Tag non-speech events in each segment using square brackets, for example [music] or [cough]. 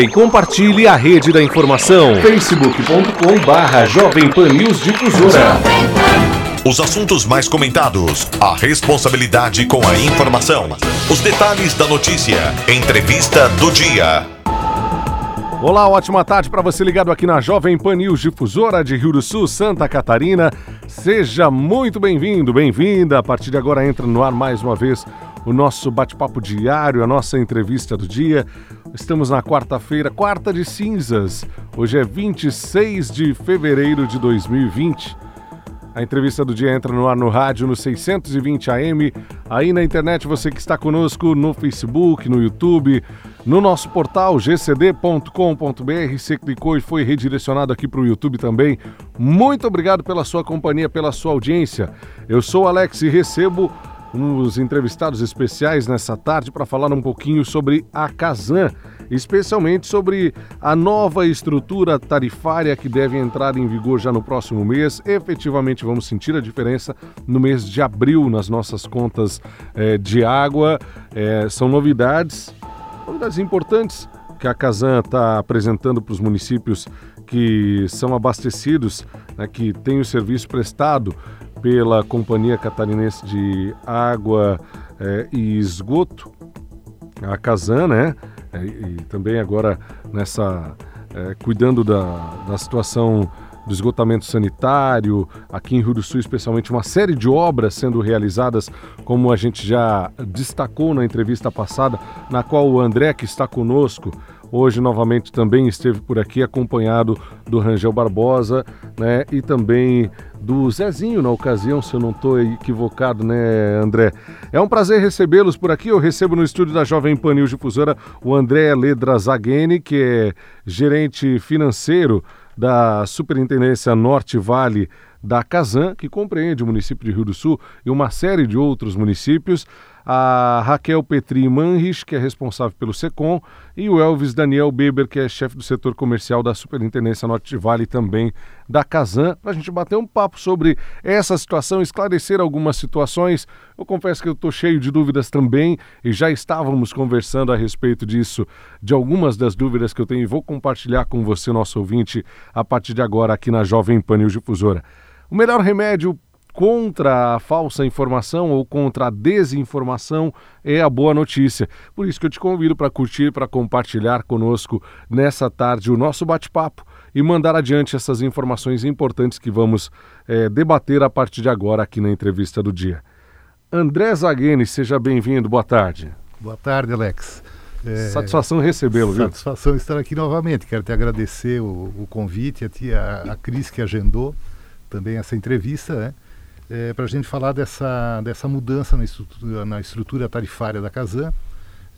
E compartilhe a rede da informação. facebook.com barra Jovem Pan News Difusora. Os assuntos mais comentados, a responsabilidade com a informação, os detalhes da notícia, entrevista do dia. Olá, ótima tarde para você ligado aqui na Jovem Pan News Difusora de Rio do Sul, Santa Catarina. Seja muito bem-vindo, bem-vinda. A partir de agora entra no ar mais uma vez o nosso bate-papo diário, a nossa entrevista do dia. Estamos na quarta-feira, quarta de cinzas. Hoje é 26 de fevereiro de 2020. A entrevista do dia entra no ar no rádio no 620 AM, aí na internet você que está conosco no Facebook, no YouTube, no nosso portal gcd.com.br. Você clicou e foi redirecionado aqui para o YouTube também. Muito obrigado pela sua companhia, pela sua audiência. Eu sou Alex e recebo uns entrevistados especiais nessa tarde para falar um pouquinho sobre a Casan, especialmente sobre a nova estrutura tarifária que deve entrar em vigor já no próximo mês. Efetivamente vamos sentir a diferença no mês de abril nas nossas contas eh, de água. Eh, são novidades, novidades importantes que a Casan está apresentando para os municípios que são abastecidos, né, que têm o serviço prestado pela Companhia Catarinense de Água é, e Esgoto, a Casan, né? É, e também agora nessa é, cuidando da, da situação do esgotamento sanitário, aqui em Rio do Sul, especialmente uma série de obras sendo realizadas, como a gente já destacou na entrevista passada, na qual o André, que está conosco, hoje novamente também esteve por aqui, acompanhado do Rangel Barbosa, né, e também do Zezinho na ocasião, se eu não estou equivocado, né, André? É um prazer recebê-los por aqui. Eu recebo no estúdio da Jovem Pan News Difusora o André Ledra Zagheni, que é gerente financeiro da Superintendência Norte Vale da Casan, que compreende o município de Rio do Sul e uma série de outros municípios a Raquel Petri Manrich, que é responsável pelo SECOM, e o Elvis Daniel Beber, que é chefe do setor comercial da Superintendência Norte de Vale também da Casan, para a gente bater um papo sobre essa situação, esclarecer algumas situações. Eu confesso que eu estou cheio de dúvidas também e já estávamos conversando a respeito disso, de algumas das dúvidas que eu tenho e vou compartilhar com você, nosso ouvinte, a partir de agora aqui na Jovem Pan News Difusora. O melhor remédio contra a falsa informação ou contra a desinformação é a boa notícia. Por isso que eu te convido para curtir, para compartilhar conosco nessa tarde o nosso bate-papo e mandar adiante essas informações importantes que vamos é, debater a partir de agora aqui na entrevista do dia. André Zagheni, seja bem-vindo. Boa tarde. Boa tarde, Alex. É, satisfação recebê-lo, viu? Satisfação estar aqui novamente. Quero te agradecer o, o convite, a, ti, a, a Cris que agendou também essa entrevista, né? É, para a gente falar dessa, dessa mudança na estrutura, na estrutura tarifária da Casan.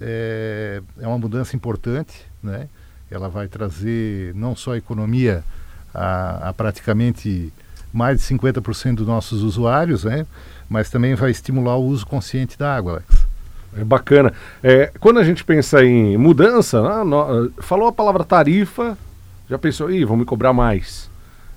É, é uma mudança importante, né? ela vai trazer não só a economia a, a praticamente mais de 50% dos nossos usuários, né? mas também vai estimular o uso consciente da água, Alex. É bacana. É, quando a gente pensa em mudança, no, falou a palavra tarifa, já pensou, ih, vão me cobrar mais.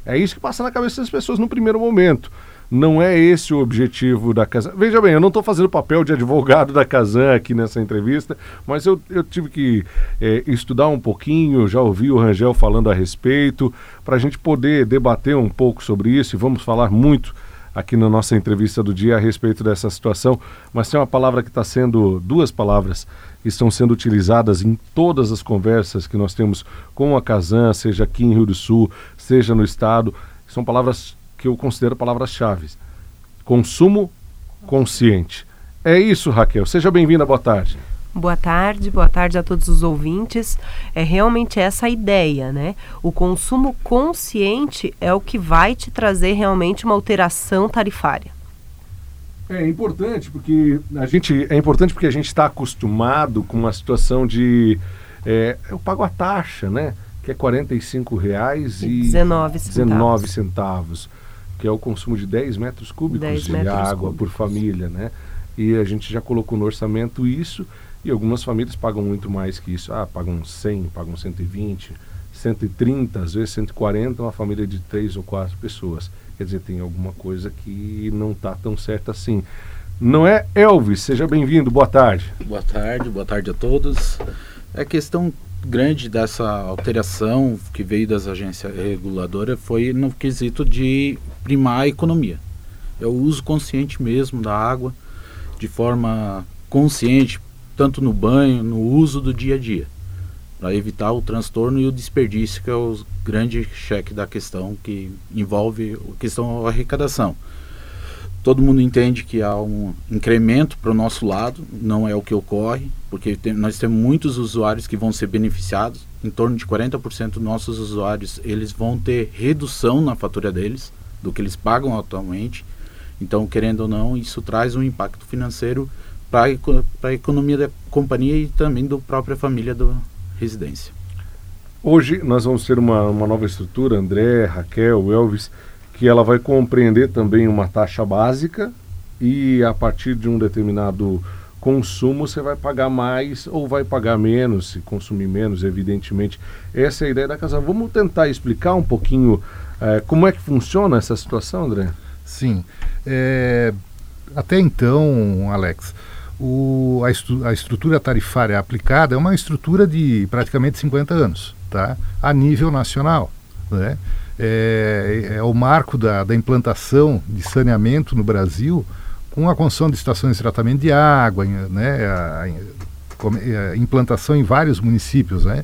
É isso que passa na cabeça das pessoas no primeiro momento. Não é esse o objetivo da Casan. Veja bem, eu não estou fazendo papel de advogado da Casan aqui nessa entrevista, mas eu, eu tive que é, estudar um pouquinho, já ouvi o Rangel falando a respeito, para a gente poder debater um pouco sobre isso e vamos falar muito aqui na nossa entrevista do dia a respeito dessa situação. Mas tem uma palavra que está sendo, duas palavras que estão sendo utilizadas em todas as conversas que nós temos com a Casan, seja aqui em Rio do Sul, seja no estado, são palavras que eu considero palavras-chave. Consumo consciente. É isso, Raquel. Seja bem-vinda, boa tarde. Boa tarde, boa tarde a todos os ouvintes. É realmente essa a ideia, né? O consumo consciente é o que vai te trazer realmente uma alteração tarifária. É importante porque a gente é importante porque a gente está acostumado com uma situação de é, eu pago a taxa, né? Que é R$ reais e, e 19 centavos. 19 centavos que é o consumo de 10 metros cúbicos 10 de água cúbicos. por família, né? E a gente já colocou no orçamento isso e algumas famílias pagam muito mais que isso. Ah, pagam 100, pagam 120, 130, às vezes 140, uma família de três ou quatro pessoas. Quer dizer, tem alguma coisa que não está tão certa assim. Não é, Elvis? Seja bem-vindo, boa tarde. Boa tarde, boa tarde a todos. É questão grande dessa alteração que veio das agências reguladoras foi no quesito de primar a economia. É o uso consciente mesmo da água, de forma consciente, tanto no banho, no uso do dia a dia, para evitar o transtorno e o desperdício, que é o grande cheque da questão que envolve a questão da arrecadação todo mundo entende que há um incremento para o nosso lado, não é o que ocorre, porque tem, nós temos muitos usuários que vão ser beneficiados, em torno de 40% dos nossos usuários, eles vão ter redução na fatura deles, do que eles pagam atualmente. Então, querendo ou não, isso traz um impacto financeiro para a economia da companhia e também da própria família da residência. Hoje nós vamos ter uma, uma nova estrutura, André, Raquel, Elvis, que ela vai compreender também uma taxa básica e a partir de um determinado consumo você vai pagar mais ou vai pagar menos, se consumir menos, evidentemente. Essa é a ideia da casa. Vamos tentar explicar um pouquinho é, como é que funciona essa situação, André? Sim. É, até então, Alex, o, a, estru, a, estrutura tarifária aplicada é uma estrutura de praticamente 50 anos, tá? a nível nacional. Né? É, é o marco da, da, implantação de saneamento no Brasil com a construção de estações de tratamento de água, né, a, a implantação em vários municípios, né?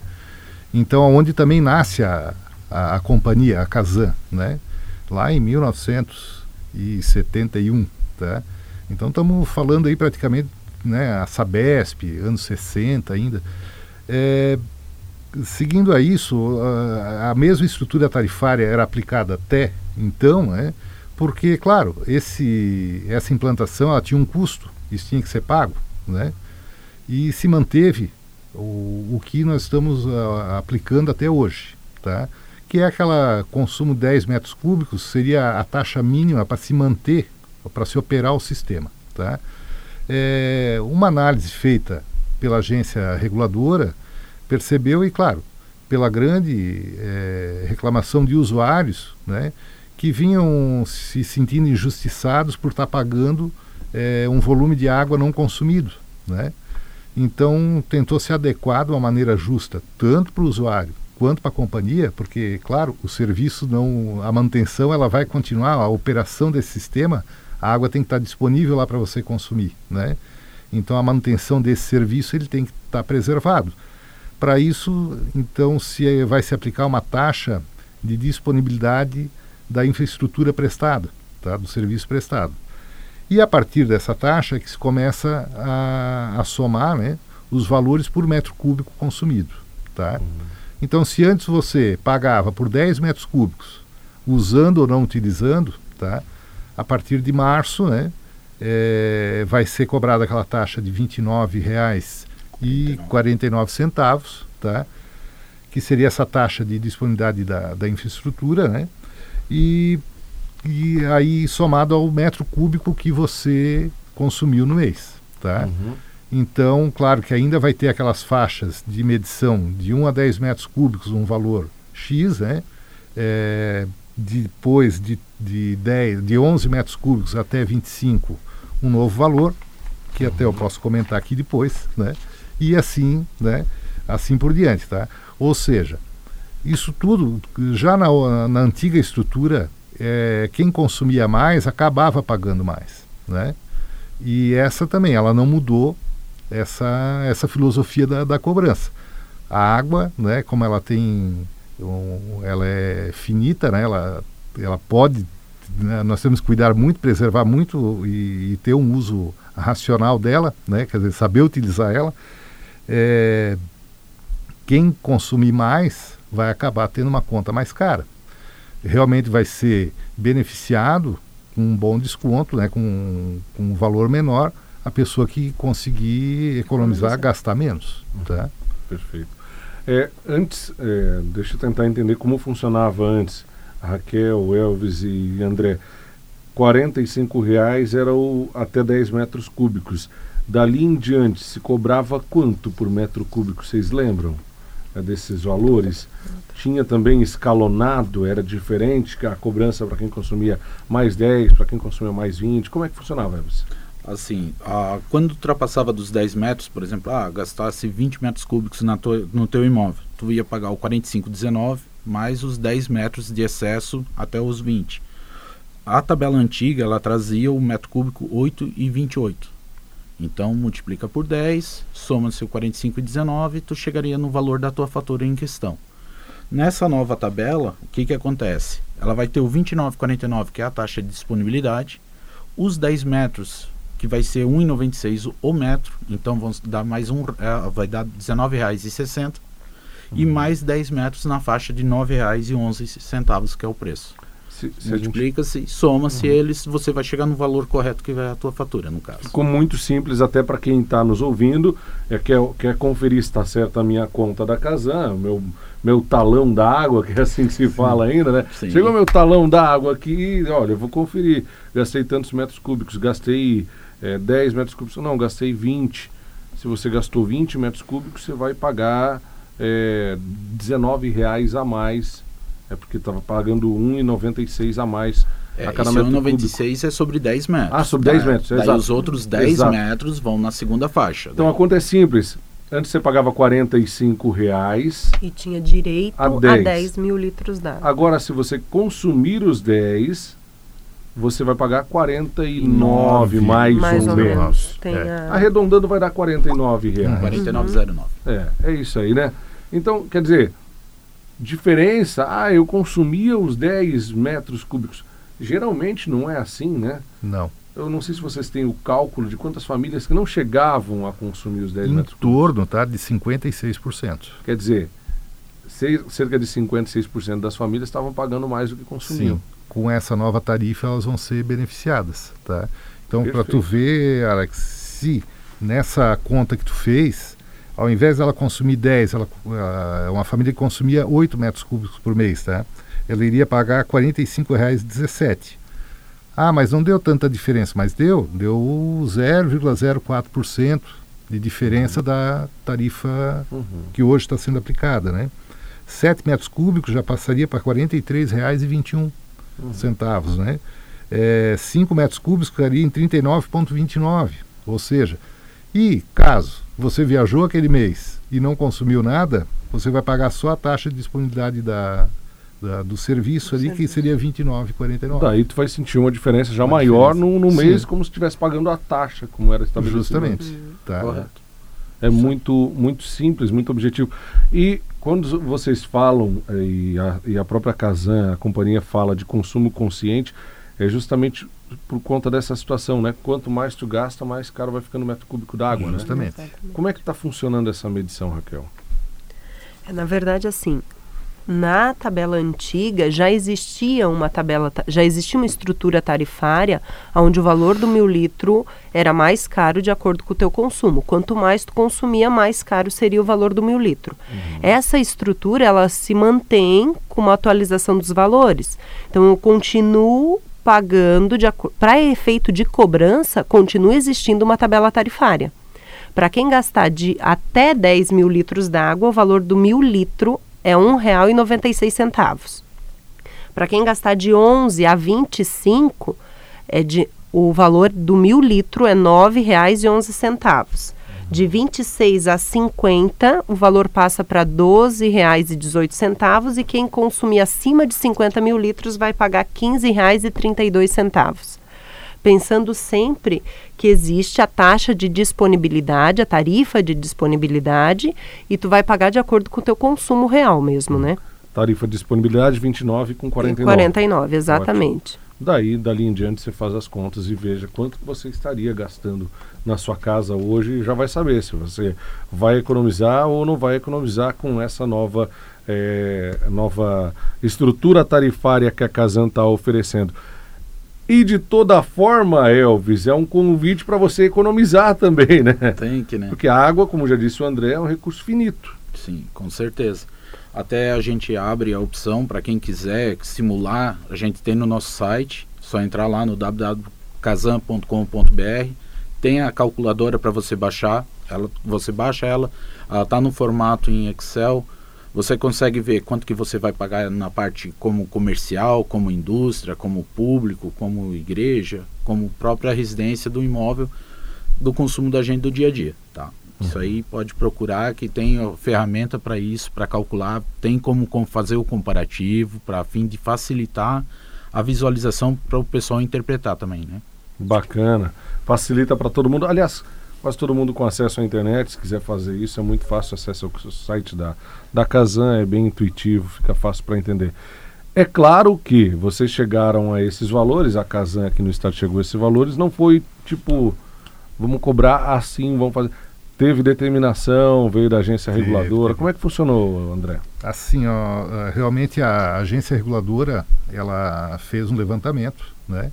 Então, onde também nasce a, a, a companhia, a Casan, né? Lá em 1971, tá? Então, estamos falando aí praticamente, né, a Sabesp, anos 60 ainda. É, seguindo a isso, a, mesma estrutura tarifária era aplicada até então, né? porque, claro, esse, essa implantação ela tinha um custo, isso tinha que ser pago, né? e se manteve o, o que nós estamos a, aplicando até hoje, tá? que é aquela consumo de 10 metros cúbicos, seria a taxa mínima para se manter, para se operar o sistema. Tá? É, uma análise feita pela agência reguladora, percebeu e, claro, pela grande é, reclamação de usuários, né, que vinham se sentindo injustiçados por estar pagando é, um volume de água não consumido, né? Então tentou se adequar de uma maneira justa, tanto para o usuário quanto para a companhia, porque claro, o serviço não, a manutenção ela vai continuar, a operação desse sistema, a água tem que estar disponível lá para você consumir, né? Então a manutenção desse serviço ele tem que estar preservado. Para isso, então, se vai se aplicar uma taxa de disponibilidade da infraestrutura prestada, tá? do serviço prestado. E a partir dessa taxa que se começa a, a somar né, os valores por metro cúbico consumido. Tá? Uhum. Então, se antes você pagava por 10 metros cúbicos, usando ou não utilizando, tá? a partir de março né, é, vai ser cobrada aquela taxa de R$ 29,00 e 49 centavos, tá? que seria essa taxa de disponibilidade da, da infraestrutura, né? E, e aí somado ao metro cúbico que você consumiu no mês, tá? Uhum. Então, claro que ainda vai ter aquelas faixas de medição de 1 a 10 metros cúbicos, um valor X, né? É, depois de, de, 10, de 11 metros cúbicos até 25, um novo valor, que até eu posso comentar aqui depois, né? E assim, né, assim por diante, tá? Ou seja, isso tudo já na, na antiga estrutura, é, quem consumia mais acabava pagando mais, né? E essa também, ela não mudou essa essa filosofia da, da cobrança. A água, né, como ela tem, ela é finita, né? Ela ela pode né, nós temos que cuidar muito, preservar muito e, e, ter um uso racional dela, né? Quer dizer, saber utilizar ela é, quem consumir mais vai acabar tendo uma conta mais cara. Realmente vai ser beneficiado com um bom desconto, né, com, com um valor menor, a pessoa que conseguir economizar, gastar menos. Tá? Perfeito. É, antes, é, deixa eu tentar entender como funcionava antes. Raquel, Elvis e André. R$ reais era o até 10 metros cúbicos. Dali em diante, se cobrava quanto por metro cúbico, vocês lembram é, desses valores? Tinha também escalonado, era diferente a cobrança para quem consumia mais 10, para quem consumia mais 20. Como é que funcionava, Elvis? Assim, ah, quando ultrapassava dos 10 metros, por exemplo, ah, gastasse 20 metros cúbicos na tua, no teu imóvel, tu ia pagar o 45,19 mais os 10 metros de excesso até os 20. A tabela antiga, ela trazia o metro cúbico 8,28. Então, multiplica por 10, soma-se o 45,19, tu chegaria no valor da tua fatura em questão. Nessa nova tabela, o que, que acontece? Ela vai ter o 29,49, que é a taxa de disponibilidade, os 10 metros, que vai ser 1,96 o metro, então vão dar mais um, é, vai dar R$19,60, uhum. e mais 10 metros na faixa de R$ 9,11, que é o preço. Se, se Multiplica-se, gente... soma-se uhum. eles, você vai chegar no valor correto que vai a tua fatura, no caso. Ficou muito simples até para quem está nos ouvindo, é, quer, quer conferir se está certa a minha conta da Casan, meu, meu talão da água, que é assim que se fala ainda, né? Sim. Chegou meu talão da água aqui, olha, eu vou conferir, gastei tantos metros cúbicos, gastei é, 10 metros cúbicos, não, gastei 20. Se você gastou 20 metros cúbicos, você vai pagar é, 19 reais a mais é porque estava pagando 1,96 a mais é, a cada metro 1,96 é sobre 10 metros. Ah, sobre 10 tá? metros, Daí exato. os outros 10 exato. metros vão na segunda faixa. Então daí. a conta é simples. Antes você pagava 45 reais. E tinha direito a 10, a 10 mil litros d'água. Agora, se você consumir os 10, você vai pagar 49 mais, mais ou, ou menos. menos. É. A... Arredondando vai dar 49 reais. 49,09. É, é isso aí, né? Então, quer dizer, diferença, ah, eu consumia os 10 metros cúbicos. Geralmente não é assim, né? Não. Eu não sei se vocês têm o cálculo de quantas famílias que não chegavam a consumir os 10 em metros cúbicos. Em torno, tá, de 56%. Quer dizer, cerca de 56% das famílias estavam pagando mais do que consumiam. Sim. Com essa nova tarifa elas vão ser beneficiadas, tá? Então, para tu ver, Alex, se nessa conta que tu fez, ao invés dela consumir 10, ela, uh, uma família que consumia 8 metros cúbicos por mês, tá? ela iria pagar R$ 45,17. Ah, mas não deu tanta diferença, mas deu, deu 0,04% de diferença uhum. da tarifa uhum. que hoje está sendo aplicada, né? 7 metros cúbicos já passaria para R$ 43,21 uhum. centavos, né? É, 5 metros cúbicos ficaria em 39,29, ou seja, e caso você viajou aquele mês e não consumiu nada, você vai pagar só a taxa de disponibilidade da, da do serviço ali, serviço. que seria R$ 29,49. Daí tu vai sentir uma diferença já uma maior diferença. no, no mês, Sim. como se estivesse pagando a taxa, como era estabelecido. Justamente. Hum. Tá. Correto. É muito, muito simples, muito objetivo. E quando vocês falam, eh, e a, e a própria Casan, a companhia fala de consumo consciente, é justamente por conta dessa situação, né? Quanto mais tu gasta, mais caro vai ficando o metro cúbico d'água, né? Justamente. Como é que está funcionando essa medição, Raquel? É, na verdade, assim, na tabela antiga já existia uma tabela, já existia uma estrutura tarifária onde o valor do mil litro era mais caro de acordo com o teu consumo. Quanto mais tu consumia, mais caro seria o valor do mil litro. Uhum. Essa estrutura ela se mantém com uma atualização dos valores. Então eu continuo pagando para efeito de cobrança, continua existindo uma tabela tarifária. Para quem gastar de até 10 mil litros d'água, o valor do mil litro é R$ 1,96. Para quem gastar de 11 a 25, é de, o valor do mil litro é R$ 9,11. De 26 a 50, o valor passa para R$ 12,18 e quem consumir acima de 50 mil litros vai pagar R$ 15,32. Pensando sempre que existe a taxa de disponibilidade, a tarifa de disponibilidade, e tu vai pagar de acordo com o teu consumo real mesmo, né? Tarifa de disponibilidade 29 com 49. 49, exatamente. Ótimo. Daí, dali em diante, você faz as contas e veja quanto você estaria gastando na sua casa hoje e já vai saber se você vai economizar ou não vai economizar com essa nova, é, nova estrutura tarifária que a Casan está oferecendo. E de toda forma, Elvis, é um convite para você economizar também, né? Tem que, né? Porque a água, como já disse o André, é um recurso finito. Sim, com certeza. Até a gente abre a opção para quem quiser simular, a gente tem no nosso site, só entrar lá no www.casan.com.br, tem a calculadora para você baixar, ela, você baixa ela, ela está no formato em Excel, Você consegue ver quanto que você vai pagar na parte como comercial, como indústria, como público, como igreja, como própria residência do imóvel do consumo da gente do dia a dia? Isso aí pode procurar que tem ferramenta para isso, para calcular, tem como fazer o comparativo para fim de facilitar a visualização para o pessoal interpretar também, né? Bacana, facilita para todo mundo. Aliás, quase todo mundo com acesso à internet, se quiser fazer isso, é muito fácil acesso ao site da, da Kazan, é bem intuitivo, fica fácil para entender. É claro que vocês chegaram a esses valores, a Kazan aqui no estado chegou a esses valores, não foi tipo, vamos cobrar assim, vamos fazer. Teve determinação, veio da agência reguladora. Teve. Como é que funcionou, André? Assim, ó, realmente a agência reguladora ela fez um levantamento, né?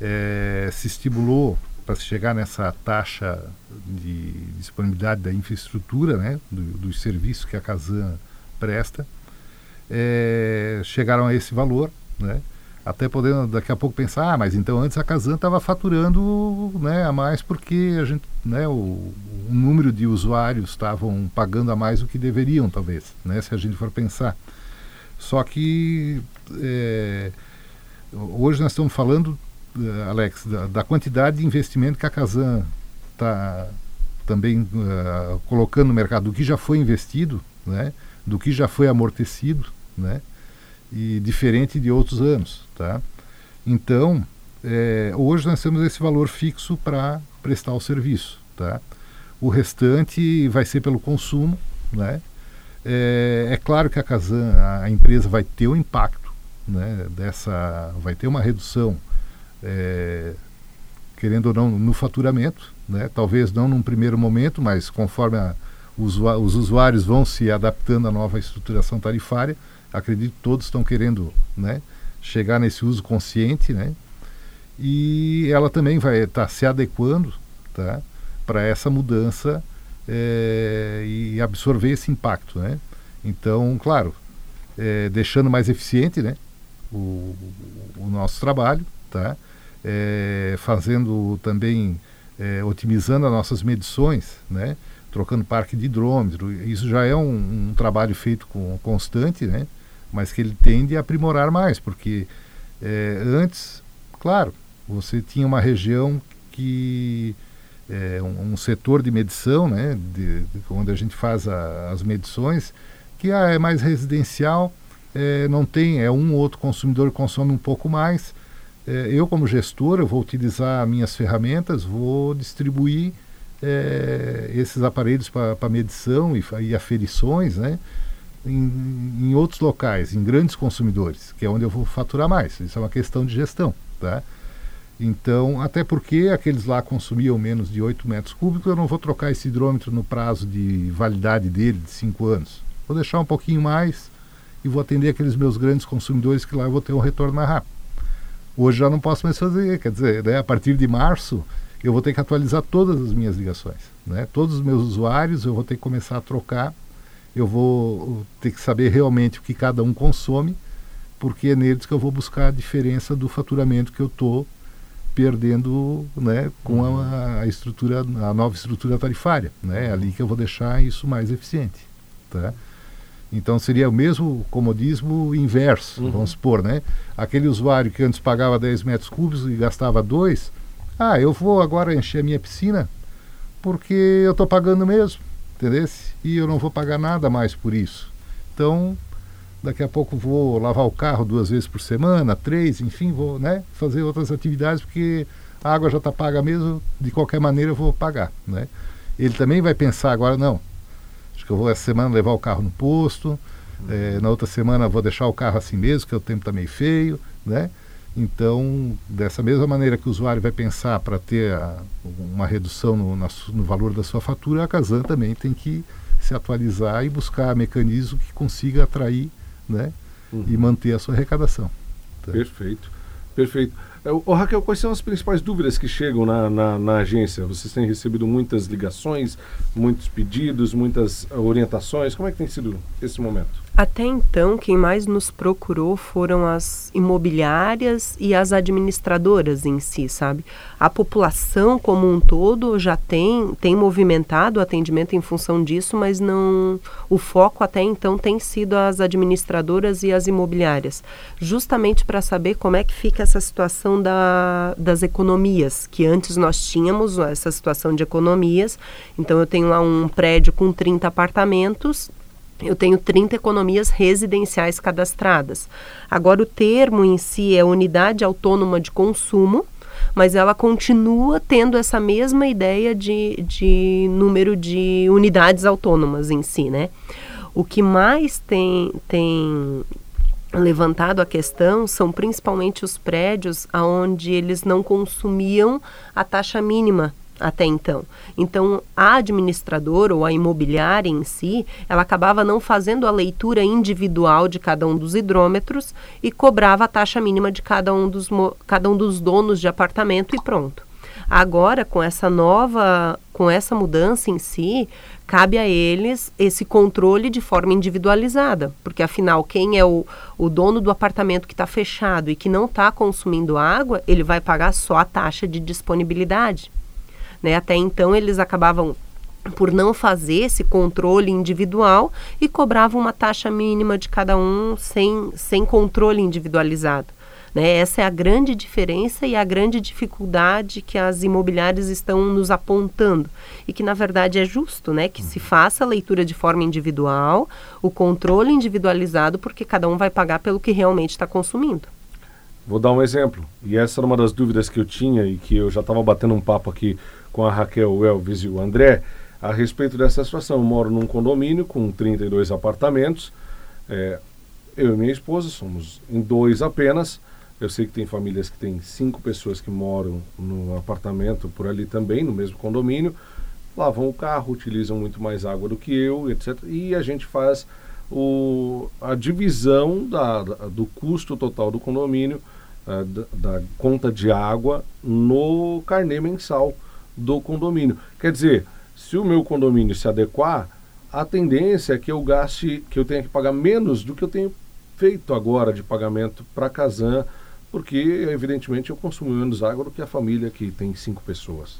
É, se estimulou para chegar nessa taxa de disponibilidade da infraestrutura, né, do, dos serviços que a Casan presta, é, chegaram a esse valor, né, até podendo daqui a pouco pensar, ah, mas então antes a Casan estava faturando né, a mais porque a gente, né, o, o número de usuários estavam pagando a mais do que deveriam, talvez, né, se a gente for pensar. Só que é, hoje nós estamos falando uh, Alex, da, da, quantidade de investimento que a Casan está também uh, colocando no mercado, do que já foi investido, né, do que já foi amortecido, né, e diferente de outros anos, tá? Então, é, hoje nós temos esse valor fixo para prestar o serviço, tá? O restante vai ser pelo consumo, né? É, é claro que a Casan, a, empresa vai ter um impacto, né? Dessa, vai ter uma redução é, querendo ou não, no faturamento, né? talvez não num primeiro momento, mas conforme a, os, os usuários vão se adaptando à nova estruturação tarifária, acredito que todos estão querendo né, chegar nesse uso consciente, né? e ela também vai estar tá se adequando tá, para essa mudança é, e absorver esse impacto. Né? Então, claro, é, deixando mais eficiente né, o, o nosso trabalho, tá? é, fazendo também, otimizando as nossas medições, né? trocando parque de hidrômetro. Isso já é um, um, trabalho feito com constante, né? Mas que ele tende a aprimorar mais, porque é, antes, claro, você tinha uma região que é, um, um, setor de medição, né, de, de, onde a gente faz a, as medições, que ah, é mais residencial, é, não tem, é um ou outro consumidor que consome um pouco mais, é, eu como gestor eu vou utilizar minhas ferramentas, vou distribuir é, esses aparelhos para medição e, e, aferições, né? Em, em, outros locais, em grandes consumidores, que é onde eu vou faturar mais. Isso é uma questão de gestão, tá? Então, até porque aqueles lá consumiam menos de 8 metros cúbicos, eu não vou trocar esse hidrômetro no prazo de validade dele, de 5 anos. Vou deixar um pouquinho mais e vou atender aqueles meus grandes consumidores que lá eu vou ter um retorno mais rápido. Hoje já não posso mais fazer, quer dizer, né, a partir de março eu vou ter que atualizar todas as minhas ligações, né? Todos os meus usuários eu vou ter que começar a trocar, eu vou ter que saber realmente o que cada um consome, porque é neles que eu vou buscar a diferença do faturamento que eu estou perdendo, né, com a, a, estrutura, a nova estrutura tarifária, né? É ali que eu vou deixar isso mais eficiente, tá? Então seria o mesmo comodismo inverso, uhum. vamos supor, né? Aquele usuário que antes pagava 10 metros cúbicos e gastava 2, ah, eu vou agora encher a minha piscina porque eu estou pagando mesmo, entendeu? E eu não vou pagar nada mais por isso. Então, daqui a pouco vou lavar o carro duas vezes por semana, três, enfim, vou né, fazer outras atividades porque a água já está paga mesmo, de qualquer maneira eu vou pagar, né? Ele também vai pensar agora, não, Acho que eu vou essa semana levar o carro no posto, é, na outra semana vou deixar o carro assim mesmo, que o tempo está meio feio, né? Então, dessa mesma maneira que o usuário vai pensar para ter a, uma redução no, na, no, valor da sua fatura, a Casan também tem que se atualizar e buscar mecanismos que consiga atrair né, uhum. e manter a sua arrecadação. Tá? Perfeito, perfeito. Ô, Raquel, quais são as principais dúvidas que chegam na, na, na, agência? Vocês têm recebido muitas ligações, muitos pedidos, muitas orientações? Como é que tem sido esse momento? Até então, quem mais nos procurou foram as imobiliárias e as administradoras em si, sabe? A população como um todo já tem, tem movimentado o atendimento em função disso, mas não. O foco até então tem sido as administradoras e as imobiliárias, justamente para saber como é que fica essa situação da, das economias, que antes nós tínhamos essa situação de economias. Então, eu tenho lá um prédio com 30 apartamentos eu tenho 30 economias residenciais cadastradas. Agora, o termo em si é unidade autônoma de consumo, mas ela continua tendo essa mesma ideia de, de número de unidades autônomas em si, né? O que mais tem, tem levantado a questão são principalmente os prédios onde eles não consumiam a taxa mínima até então. Então, a administradora ou a imobiliária em si, ela acabava não fazendo a leitura individual de cada um dos hidrômetros e cobrava a taxa mínima de cada um dos, cada um dos donos de apartamento e pronto. Agora, com essa nova, com essa mudança em si, cabe a eles esse controle de forma individualizada, porque afinal, quem é o, o dono do apartamento que está fechado e que não está consumindo água, ele vai pagar só a taxa de disponibilidade. Né? Até então eles acabavam por não fazer esse controle individual e cobravam uma taxa mínima de cada um sem, sem controle individualizado. Né? Essa é a grande diferença e a grande dificuldade que as imobiliárias estão nos apontando. E que, na verdade, é justo né? que se faça a leitura de forma individual, o controle individualizado, porque cada um vai pagar pelo que realmente está consumindo. Vou dar um exemplo. E essa era uma das dúvidas que eu tinha e que eu já estava batendo um papo aqui com a Raquel, o Elvis e o André a respeito dessa situação. Eu moro num condomínio com 32 apartamentos. É, eu e minha esposa somos em dois apenas. Eu sei que tem famílias que têm cinco pessoas que moram no apartamento por ali também, no mesmo condomínio. Lavam o carro, utilizam muito mais água do que eu, etc. E a gente faz o, a divisão da, do custo total do condomínio, uh, da, da, conta de água, no carnê mensal do condomínio. Quer dizer, se o meu condomínio se adequar, a tendência é que eu gaste, que eu tenha que pagar menos do que eu tenho feito agora de pagamento para a Casan, porque evidentemente eu consumo menos água do que a família que tem cinco pessoas.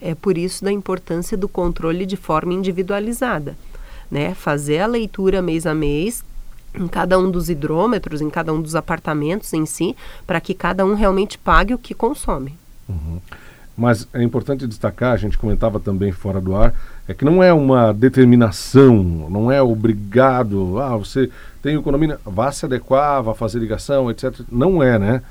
É por isso da importância do controle de forma individualizada, né? Fazer a leitura mês a mês em cada um dos hidrômetros, em cada um dos apartamentos em si, para que cada um realmente pague o que consome. Uhum. Mas é importante destacar, a gente comentava também fora do ar, é que não é uma determinação, não é obrigado, ah, você tem economia, vá se adequar, vá fazer ligação, etc. Não é, né?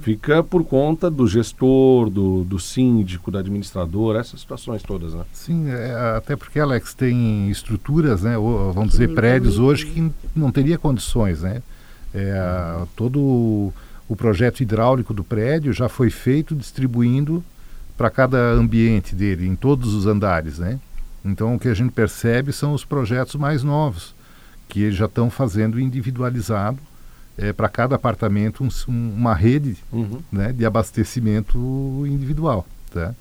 Fica por conta do gestor, do, do síndico, da administradora, essas situações todas, né? Sim, é, até porque, Alex, tem estruturas, né, ou, vamos dizer, prédios hoje que não teria condições, né? É, todo o projeto hidráulico do prédio já foi feito distribuindo para cada ambiente dele, em todos os andares, né? Então o que a gente percebe são os projetos mais novos, que eles já estão fazendo individualizado é, para cada apartamento um, um, uma rede uhum. né, de abastecimento individual. Tá?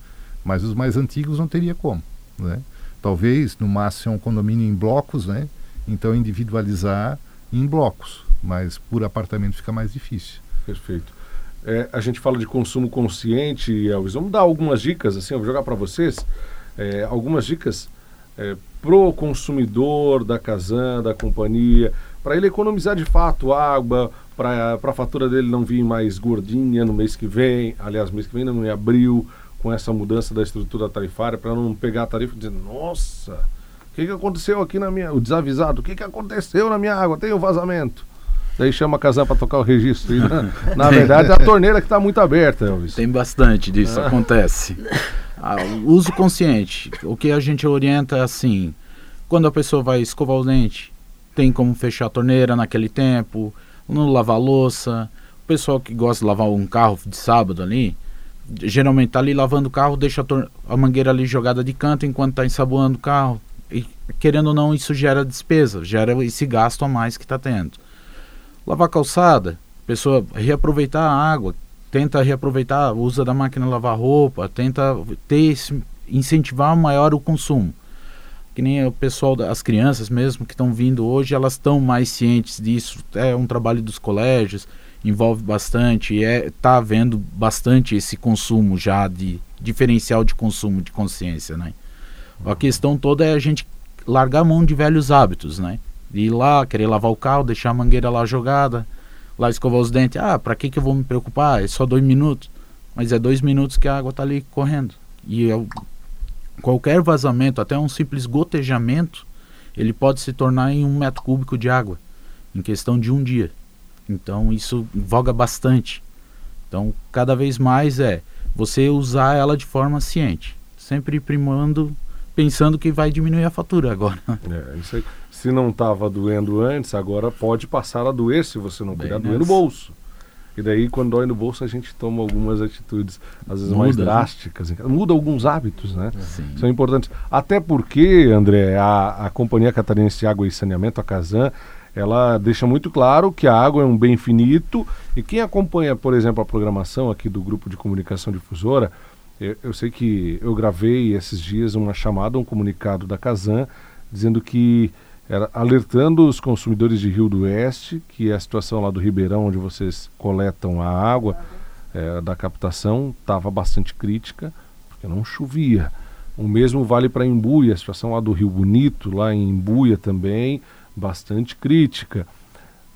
Mas os mais antigos não teria como. Né? Talvez no máximo um condomínio em blocos, né? então individualizar em blocos, mas por apartamento fica mais difícil. Perfeito. É, a gente fala de consumo consciente, Elvis. Vamos dar algumas dicas, assim, eu vou jogar para vocês é, algumas dicas é, pro consumidor da Casan, da companhia, para ele economizar de fato água, para a fatura dele não vir mais gordinha no mês que vem, aliás, mês que vem não, em abril, com essa mudança da estrutura tarifária, para não pegar a tarifa e dizer, nossa, o que, que aconteceu aqui na minha. O desavisado, o que, que aconteceu na minha água? Tem um vazamento. Daí chama a Casan para tocar o registro. E, [laughs] na, na verdade, é a torneira que está muito aberta, Elvis. Tem bastante disso, [laughs] ah. acontece. Ah, uso consciente. O que a gente orienta é assim: quando a pessoa vai escovar o dente, tem como fechar a torneira naquele tempo, não lavar a louça. O pessoal que gosta de lavar um carro de sábado ali, geralmente está ali lavando o carro, deixa a, a, mangueira ali jogada de canto enquanto está ensaboando o carro. E querendo ou não, isso gera despesa, gera esse gasto a mais que está tendo. Lavar calçada, pessoa reaproveitar a água, tenta reaproveitar, usa da máquina lavar roupa, tenta ter incentivar maior o consumo. Que nem o pessoal, as crianças mesmo que estão vindo hoje, elas estão mais cientes disso. É um trabalho dos colégios, envolve bastante, é tá havendo bastante esse consumo já de diferencial de consumo de consciência, né? A questão toda é a gente largar a mão de velhos hábitos, né? De ir lá, querer lavar o carro, deixar a mangueira lá jogada, lá escovar os dentes. Ah, para que que eu vou me preocupar? É só dois minutos. Mas é dois minutos que a água tá ali correndo. E eu, qualquer vazamento, até um simples gotejamento, ele pode se tornar em um metro cúbico de água em questão de um dia. Então isso voga bastante. Então cada vez mais é você usar ela de forma ciente, sempre primando, pensando que vai diminuir a fatura agora. É, isso aí. Se não estava doendo antes, agora pode passar a doer se você não cuidar, doer no bolso. E daí, quando dói no bolso, a gente toma algumas atitudes, às vezes mais Muda, né? drásticas. casa. Muda alguns hábitos, né? Sim. São importantes. Até porque, André, a, a Companhia Catarinense de Água e Saneamento, a Casan, ela deixa muito claro que a água é um bem finito e quem acompanha, por exemplo, a programação aqui do Grupo de Comunicação Difusora, eu, eu sei que eu gravei esses dias uma chamada, um comunicado da Casan, dizendo que era alertando os consumidores de Rio do Oeste que a situação lá do Ribeirão, onde vocês coletam a água eh, da captação, estava bastante crítica, porque não chovia. O mesmo vale para Embuia, a situação lá do Rio Bonito, lá em Embuia também, bastante crítica.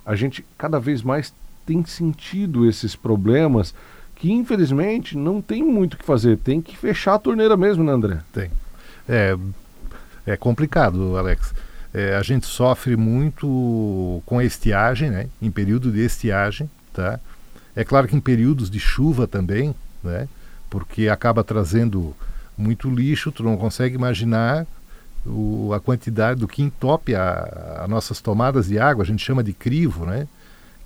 A gente cada vez mais tem sentido esses problemas que infelizmente não tem muito o que fazer, tem que fechar a torneira mesmo, né, André? Tem. É, é complicado, Alex. É, a gente sofre muito com estiagem, né? Em período de estiagem, tá? É claro que em períodos de chuva também, né? Porque acaba trazendo muito lixo, tu não consegue imaginar o, a quantidade do que entope a, a nossas tomadas de água, a gente chama de crivo, né?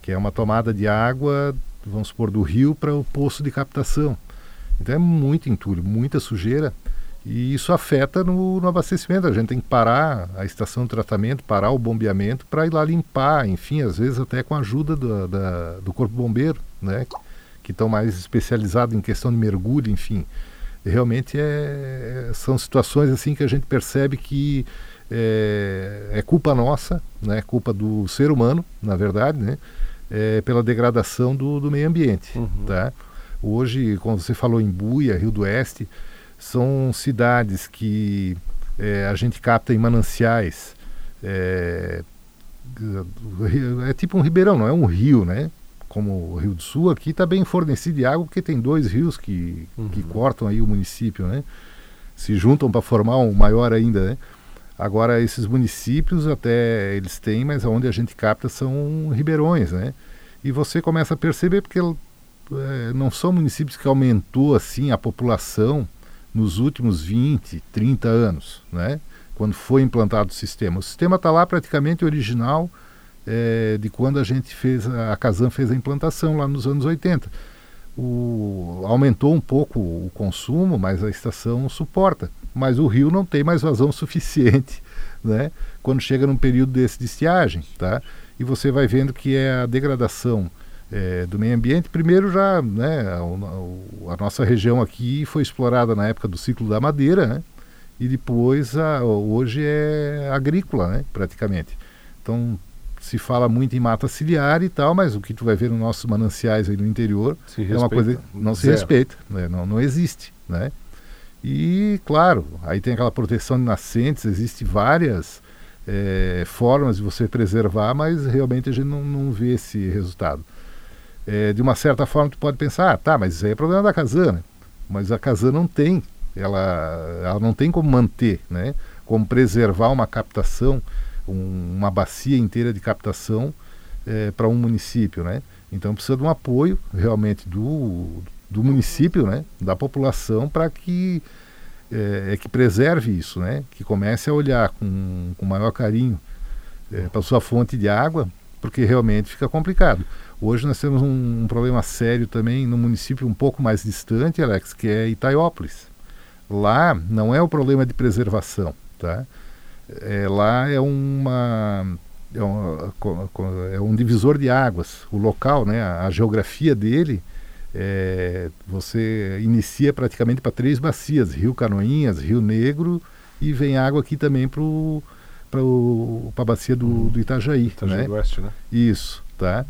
Que é uma tomada de água, vamos supor, do rio para o poço de captação. Então é muito entulho, muita sujeira e isso afeta no, no abastecimento. A gente tem que parar a estação de tratamento, parar o bombeamento para ir lá limpar, enfim, às vezes até com a ajuda do, da, do corpo bombeiro, né? Que estão mais especializados em questão de mergulho, enfim. Realmente é, são situações assim que a gente percebe que é, é culpa nossa, né? Culpa do ser humano, na verdade, né? É, pela degradação do, do meio ambiente, Uhum. tá? Hoje, como você falou em Buia, Rio do Oeste, são cidades que é, a gente capta em mananciais. É, é tipo um ribeirão, não é um rio, né? Como o Rio do Sul, aqui está bem fornecido de água porque tem dois rios que, que cortam aí o município, né? Se juntam para formar um maior ainda, né? Agora, esses municípios até eles têm, mas onde a gente capta são ribeirões, né? E você começa a perceber porque é, não são municípios que aumentou assim a população nos últimos 20, 30 anos, né? quando foi implantado o sistema. O sistema está lá praticamente original é, de quando a gente fez, a Casan fez a implantação lá nos anos 80. O, aumentou um pouco o consumo, mas a estação suporta. Mas o rio não tem mais vazão [laughs] suficiente né? quando chega num período desse de estiagem. Tá? E você vai vendo que é a degradação é, do meio ambiente. Primeiro já, né, a, a, nossa região aqui foi explorada na época do ciclo da madeira, né, e depois a, hoje é agrícola, né, praticamente. Então se fala muito em mata ciliar e tal, mas o que tu vai ver nos nossos mananciais aí no interior Se é uma coisa não se Zero. respeita, né, não, não existe, né. E claro, aí tem aquela proteção de nascentes, existe várias é, formas de você preservar, mas realmente a gente não, não vê esse resultado é, de uma certa forma tu pode pensar, ah, tá, mas isso aí é problema da Casan, né? mas a Casan não tem, ela, ela não tem como manter, né? como preservar uma captação, um, uma bacia inteira de captação é, para um município, né? Então precisa de um apoio realmente do, do município, né? da população para que é, é, que preserve isso, né? que comece a olhar com, com maior carinho é, para sua fonte de água, porque realmente fica complicado. Hoje nós temos um, um, problema sério também no município um pouco mais distante, Alex, que é Itaiópolis. Lá não é o problema de preservação, tá? É, lá é uma é um, é um, divisor de águas. O local, né, a, a geografia dele é, você inicia praticamente para três bacias, Rio Canoinhas, Rio Negro, e vem água aqui também para a bacia do, do Itajaí. Itajaí né? do Oeste, né? Isso, tá?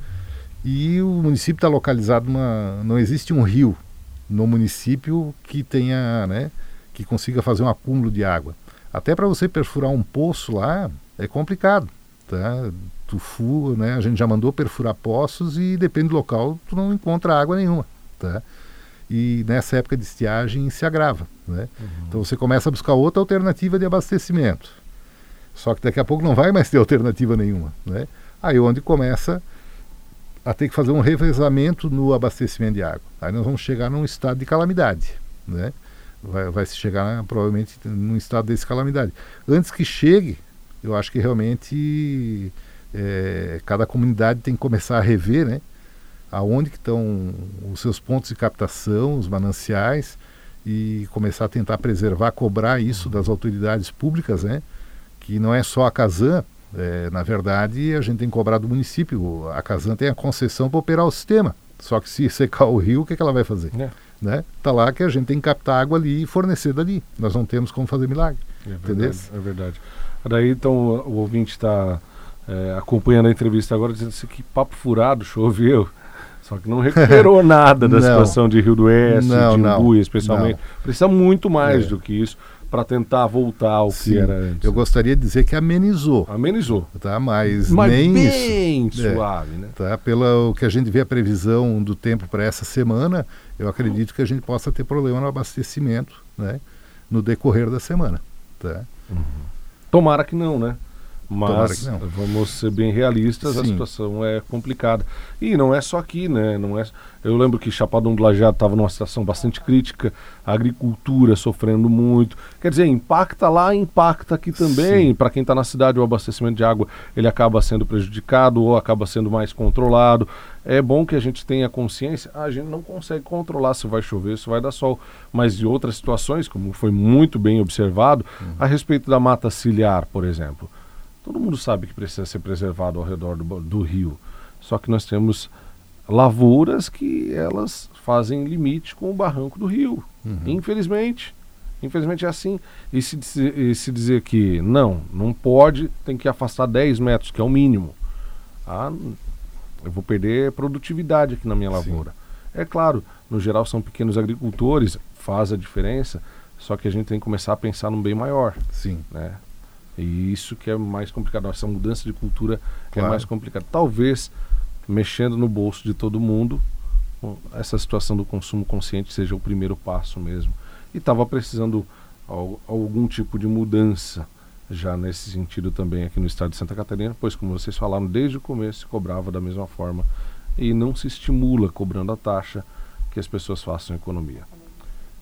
E o município está localizado numa. Não existe um rio no município que tenha, né? Que consiga fazer um acúmulo de água. Até para você perfurar um poço lá é complicado, tá? Tu fu, né? A gente já mandou perfurar poços e depende do local tu não encontra água nenhuma, tá? E nessa época de estiagem se agrava, né? Uhum. Então você começa a buscar outra alternativa de abastecimento. Só que daqui a pouco não vai mais ter alternativa nenhuma, né? Aí onde começa a ter que fazer um revezamento no abastecimento de água. Aí nós vamos chegar num estado de calamidade, né? Vai, vai se chegar provavelmente num estado desse calamidade. Antes que chegue, eu acho que realmente é, cada comunidade tem que começar a rever, né? Aonde que estão os seus pontos de captação, os mananciais e começar a tentar preservar, cobrar isso das autoridades públicas, né? Que não é só a Casan, é, na verdade a gente tem que cobrar do município. A Casan tem a concessão para operar o sistema. Só que se [laughs] secar o rio, o que, que ela vai fazer? É. Né? Tá lá que a gente tem que captar água ali e fornecer dali. Nós não temos como fazer milagre. É verdade, é verdade. Daí então o ouvinte está é, acompanhando a entrevista agora, dizendo assim, que papo furado, choveu. Só que não recuperou [laughs] nada da situação de Rio do Oeste, não, de Imbuia, especialmente. Não. Precisa muito mais é. do que isso para tentar voltar ao Sim, que era antes. Eu gostaria de dizer que amenizou. Amenizou. Tá, mas, mas nem bem isso. Suave, é, né? Tá, pelo que a gente vê a previsão do tempo para essa semana, eu acredito que a gente possa ter problema no abastecimento, né, no decorrer da semana, tá? Uhum. Tomara que não, né? Mas vamos ser bem realistas, Sim. a situação é complicada. E não é só aqui, né? Não é... Eu lembro que Chapadão do Lajeado estava numa situação bastante crítica, a agricultura sofrendo muito. Quer dizer, impacta lá, impacta aqui também. Para quem está na cidade, o abastecimento de água ele acaba sendo prejudicado ou acaba sendo mais controlado. É bom que a gente tenha consciência. Ah, a gente não consegue controlar se vai chover, se vai dar sol. Mas de outras situações, como foi muito bem observado, uhum. a respeito da mata ciliar, por exemplo Todo mundo sabe que precisa ser preservado ao redor do, do rio. Só que nós temos lavouras que elas fazem limite com o barranco do rio. Uhum. Infelizmente. Infelizmente é assim. E se, e se dizer que não, não pode, tem que afastar 10 metros, que é o mínimo. Ah, eu vou perder produtividade aqui na minha lavoura. Sim. É claro, no geral são pequenos agricultores, faz a diferença, só que a gente tem que começar a pensar num bem maior. Sim. Né? E isso que é mais complicado, essa mudança de cultura claro. é mais complicada. Talvez mexendo no bolso de todo mundo, essa situação do consumo consciente seja o primeiro passo mesmo. E estava precisando algum tipo de mudança já nesse sentido também aqui no estado de Santa Catarina, pois como vocês falaram, desde o começo se cobrava da mesma forma e não se estimula cobrando a taxa que as pessoas façam economia.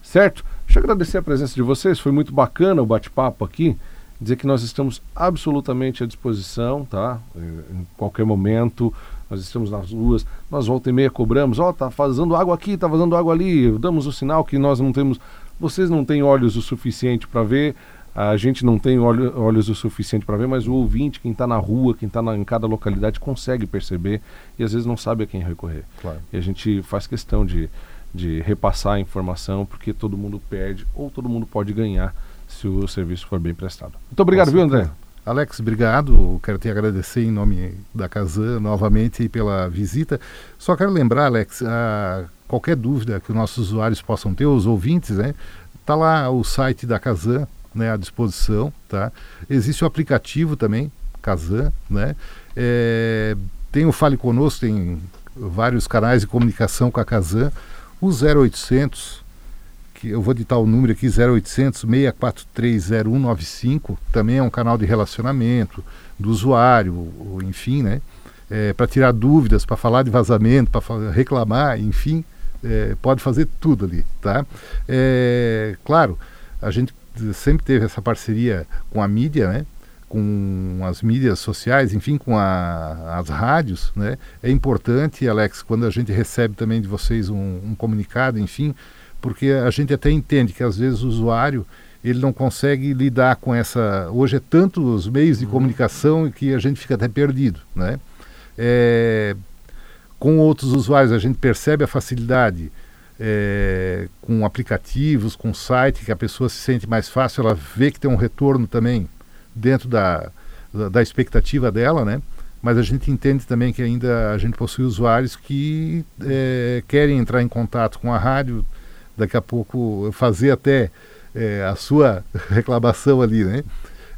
Certo? Deixa eu agradecer a presença de vocês, foi muito bacana o bate-papo aqui dizer que nós estamos absolutamente à disposição, tá? Em qualquer momento, nós estamos nas ruas, nós volta e meia cobramos, ó, oh, tá vazando água aqui, tá vazando água ali, damos o sinal que nós não temos, vocês não têm olhos o suficiente para ver, a gente não tem olho, olhos o suficiente para ver, mas o ouvinte, quem está na rua, quem está em cada localidade, consegue perceber e às vezes não sabe a quem recorrer. Claro. E a gente faz questão de, de repassar a informação, porque todo mundo perde ou todo mundo pode ganhar se o serviço for bem prestado. Muito obrigado, viu, André? Alex, obrigado. Quero te agradecer em nome da Casan novamente pela visita. Só quero lembrar, Alex, qualquer dúvida que os nossos usuários possam ter, os ouvintes, né? Tá lá o site da Casan, né, à disposição, tá? Existe o aplicativo também, Casan, né? É, tem o Fale Conosco, tem vários canais de comunicação com a Casan. O 0800 que eu vou ditar o número aqui, 0800 6430195, também é um canal de relacionamento do usuário, enfim, né? É, para tirar dúvidas, para falar de vazamento, para reclamar, enfim, é, pode fazer tudo ali, tá? É, claro, a gente sempre teve essa parceria com a mídia, né? com as mídias sociais, enfim, com a, as rádios, né? É importante, Alex, quando a gente recebe também de vocês um, um comunicado, enfim, porque a gente até entende que às vezes o usuário ele não consegue lidar com essa. Hoje é tantos meios de uhum. comunicação que a gente fica até perdido, né? É, com outros usuários a gente percebe a facilidade é, com aplicativos, com site, que a pessoa se sente mais fácil, ela vê que tem um retorno também dentro da, da, expectativa dela, né? Mas a gente entende também que ainda a gente possui usuários que é, querem entrar em contato com a rádio, daqui a pouco fazer até é, a sua [laughs] reclamação ali, né?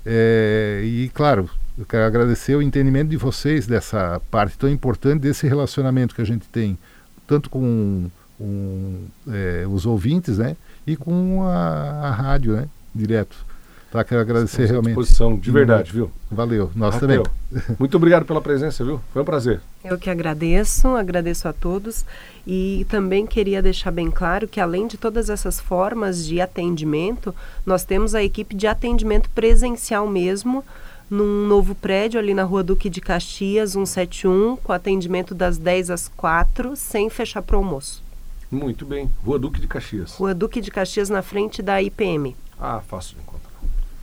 É, e claro, eu quero agradecer o entendimento de vocês dessa parte tão importante desse relacionamento que a gente tem, tanto com, com é, os ouvintes, né? E com a, a rádio, né? Direto. Tá, quero agradecer realmente. disposição, de verdade, viu? Valeu, nós Raquel, também. Muito obrigado pela presença, viu? Foi um prazer. Eu que agradeço, agradeço a todos e também queria deixar bem claro que além de todas essas formas de atendimento, nós temos a equipe de atendimento presencial mesmo, num novo prédio ali na Rua Duque de Caxias, 171, com atendimento das 10 às 4, sem fechar para o almoço. Muito bem. Rua Duque de Caxias. Rua Duque de Caxias na frente da IPM. Ah, fácil.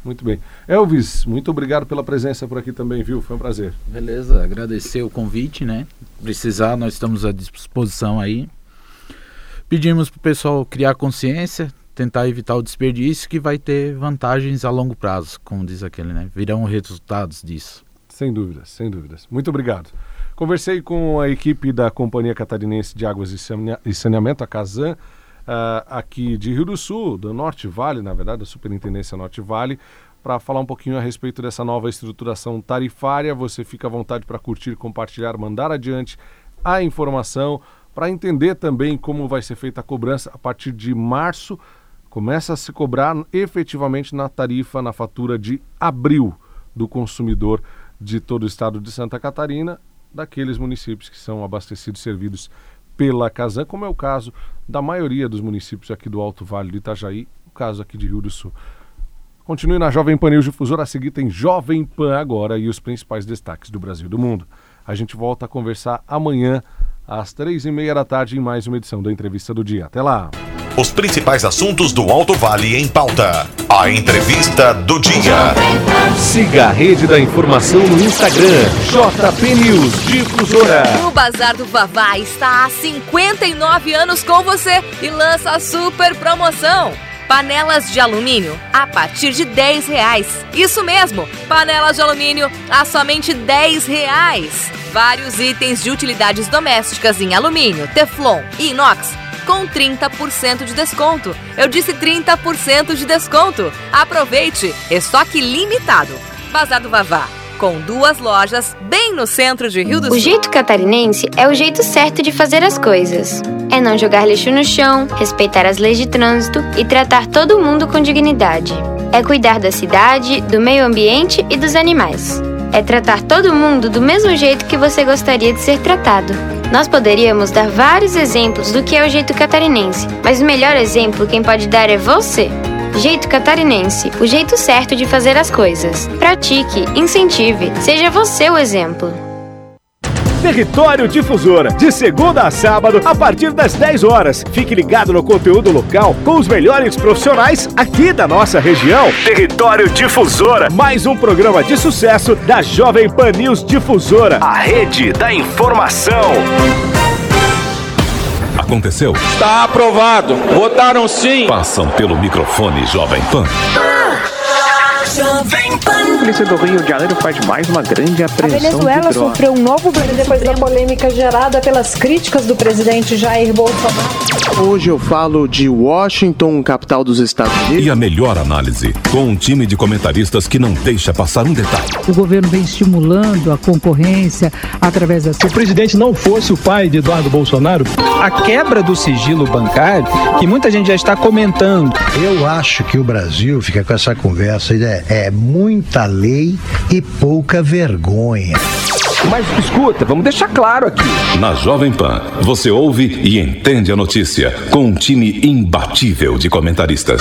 Muito bem. Elvis, muito obrigado pela presença por aqui também, viu? Foi um prazer. Beleza, agradecer o convite, né? Precisar, nós estamos à disposição aí. Pedimos para o pessoal criar consciência, tentar evitar o desperdício, que vai ter vantagens a longo prazo, como diz aquele, né? Virão resultados disso. Sem dúvidas, sem dúvidas. Muito obrigado. Conversei com a equipe da Companhia Catarinense de Águas e Saneamento, a Casan, Uh, aqui de Rio do Sul, do Norte Vale, na verdade, da Superintendência Norte Vale, para falar um pouquinho a respeito dessa nova estruturação tarifária. Você fica à vontade para curtir, compartilhar, mandar adiante a informação, para entender também como vai ser feita a cobrança a partir de março. Começa a se cobrar efetivamente na tarifa, na fatura de abril do consumidor de todo o estado de Santa Catarina, daqueles municípios que são abastecidos e servidos pela Casan, como é o caso da maioria dos municípios aqui do Alto Vale do Itajaí, o caso aqui de Rio do Sul. Continue na Jovem Pan News Difusora, a seguir tem Jovem Pan agora e os principais destaques do Brasil e do mundo. A gente volta a conversar amanhã às três e meia da tarde em mais uma edição da Entrevista do Dia. Até lá! Os principais assuntos do Alto Vale em pauta. A Entrevista do Dia. Siga a Rede da Informação no Instagram, JP News Difusora. O Bazar do Vavá está há 59 anos com você e lança a super promoção. Panelas de alumínio a partir de 10 reais. Isso mesmo, panelas de alumínio a somente 10 reais. Vários itens de utilidades domésticas em alumínio, teflon e inox com 30% de desconto. Eu disse 30% de desconto. Aproveite, estoque limitado. Bazar do Vavá, com duas lojas bem no centro de Rio do Sul. O jeito catarinense é o jeito certo de fazer as coisas. É não jogar lixo no chão, respeitar as leis de trânsito e tratar todo mundo com dignidade. É cuidar da cidade, do meio ambiente e dos animais. É tratar todo mundo do mesmo jeito que você gostaria de ser tratado. Nós poderíamos dar vários exemplos do que é o jeito catarinense, mas o melhor exemplo quem pode dar é você. Jeito catarinense, o jeito certo de fazer as coisas. Pratique, incentive, seja você o exemplo. Território Difusora, de segunda a sábado, a partir das 10 horas. Fique ligado no conteúdo local com os melhores profissionais aqui da nossa região. Território Difusora, mais um programa de sucesso da Jovem Pan News Difusora, a rede da informação. Aconteceu? Está aprovado. Votaram sim. Passam pelo microfone Jovem Pan. Jovem Pan. A polícia do Rio de Janeiro faz mais uma grande apreensão. A Venezuela de sofreu um novo depois da polêmica gerada pelas críticas do presidente Jair Bolsonaro. Hoje eu falo de Washington, capital dos Estados Unidos. E a melhor análise, com um time de comentaristas que não deixa passar um detalhe. O governo vem estimulando a concorrência através da. Se o presidente não fosse o pai de Eduardo Bolsonaro, a quebra do sigilo bancário, que muita gente já está comentando. Eu acho que o Brasil fica com essa conversa é, é muita lei e pouca vergonha. Mas escuta, vamos deixar claro aqui. Na Jovem Pan, você ouve e entende a notícia com um time imbatível de comentaristas.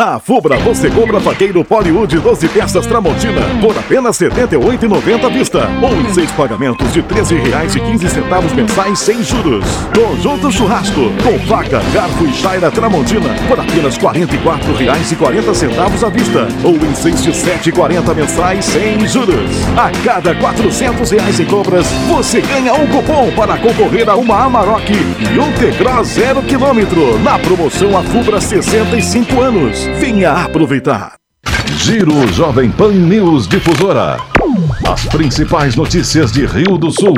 Na Fubra você compra faqueiro Poliwood 12 peças Tramontina por apenas R$ 78,90 à vista ou em seis pagamentos de R$ 13,15 mensais sem juros. Conjunto Churrasco com faca, garfo e chaira Tramontina por apenas R$ 44,40 à vista ou em seis de R$ 7,40 mensais sem juros. A cada 400 reais em compras você ganha um cupom para concorrer a uma Amarok e um T-Cross zero quilômetro na promoção A Fubra 65 anos. Venha aproveitar. Giro Jovem Pan News Difusora. As principais notícias de Rio do Sul,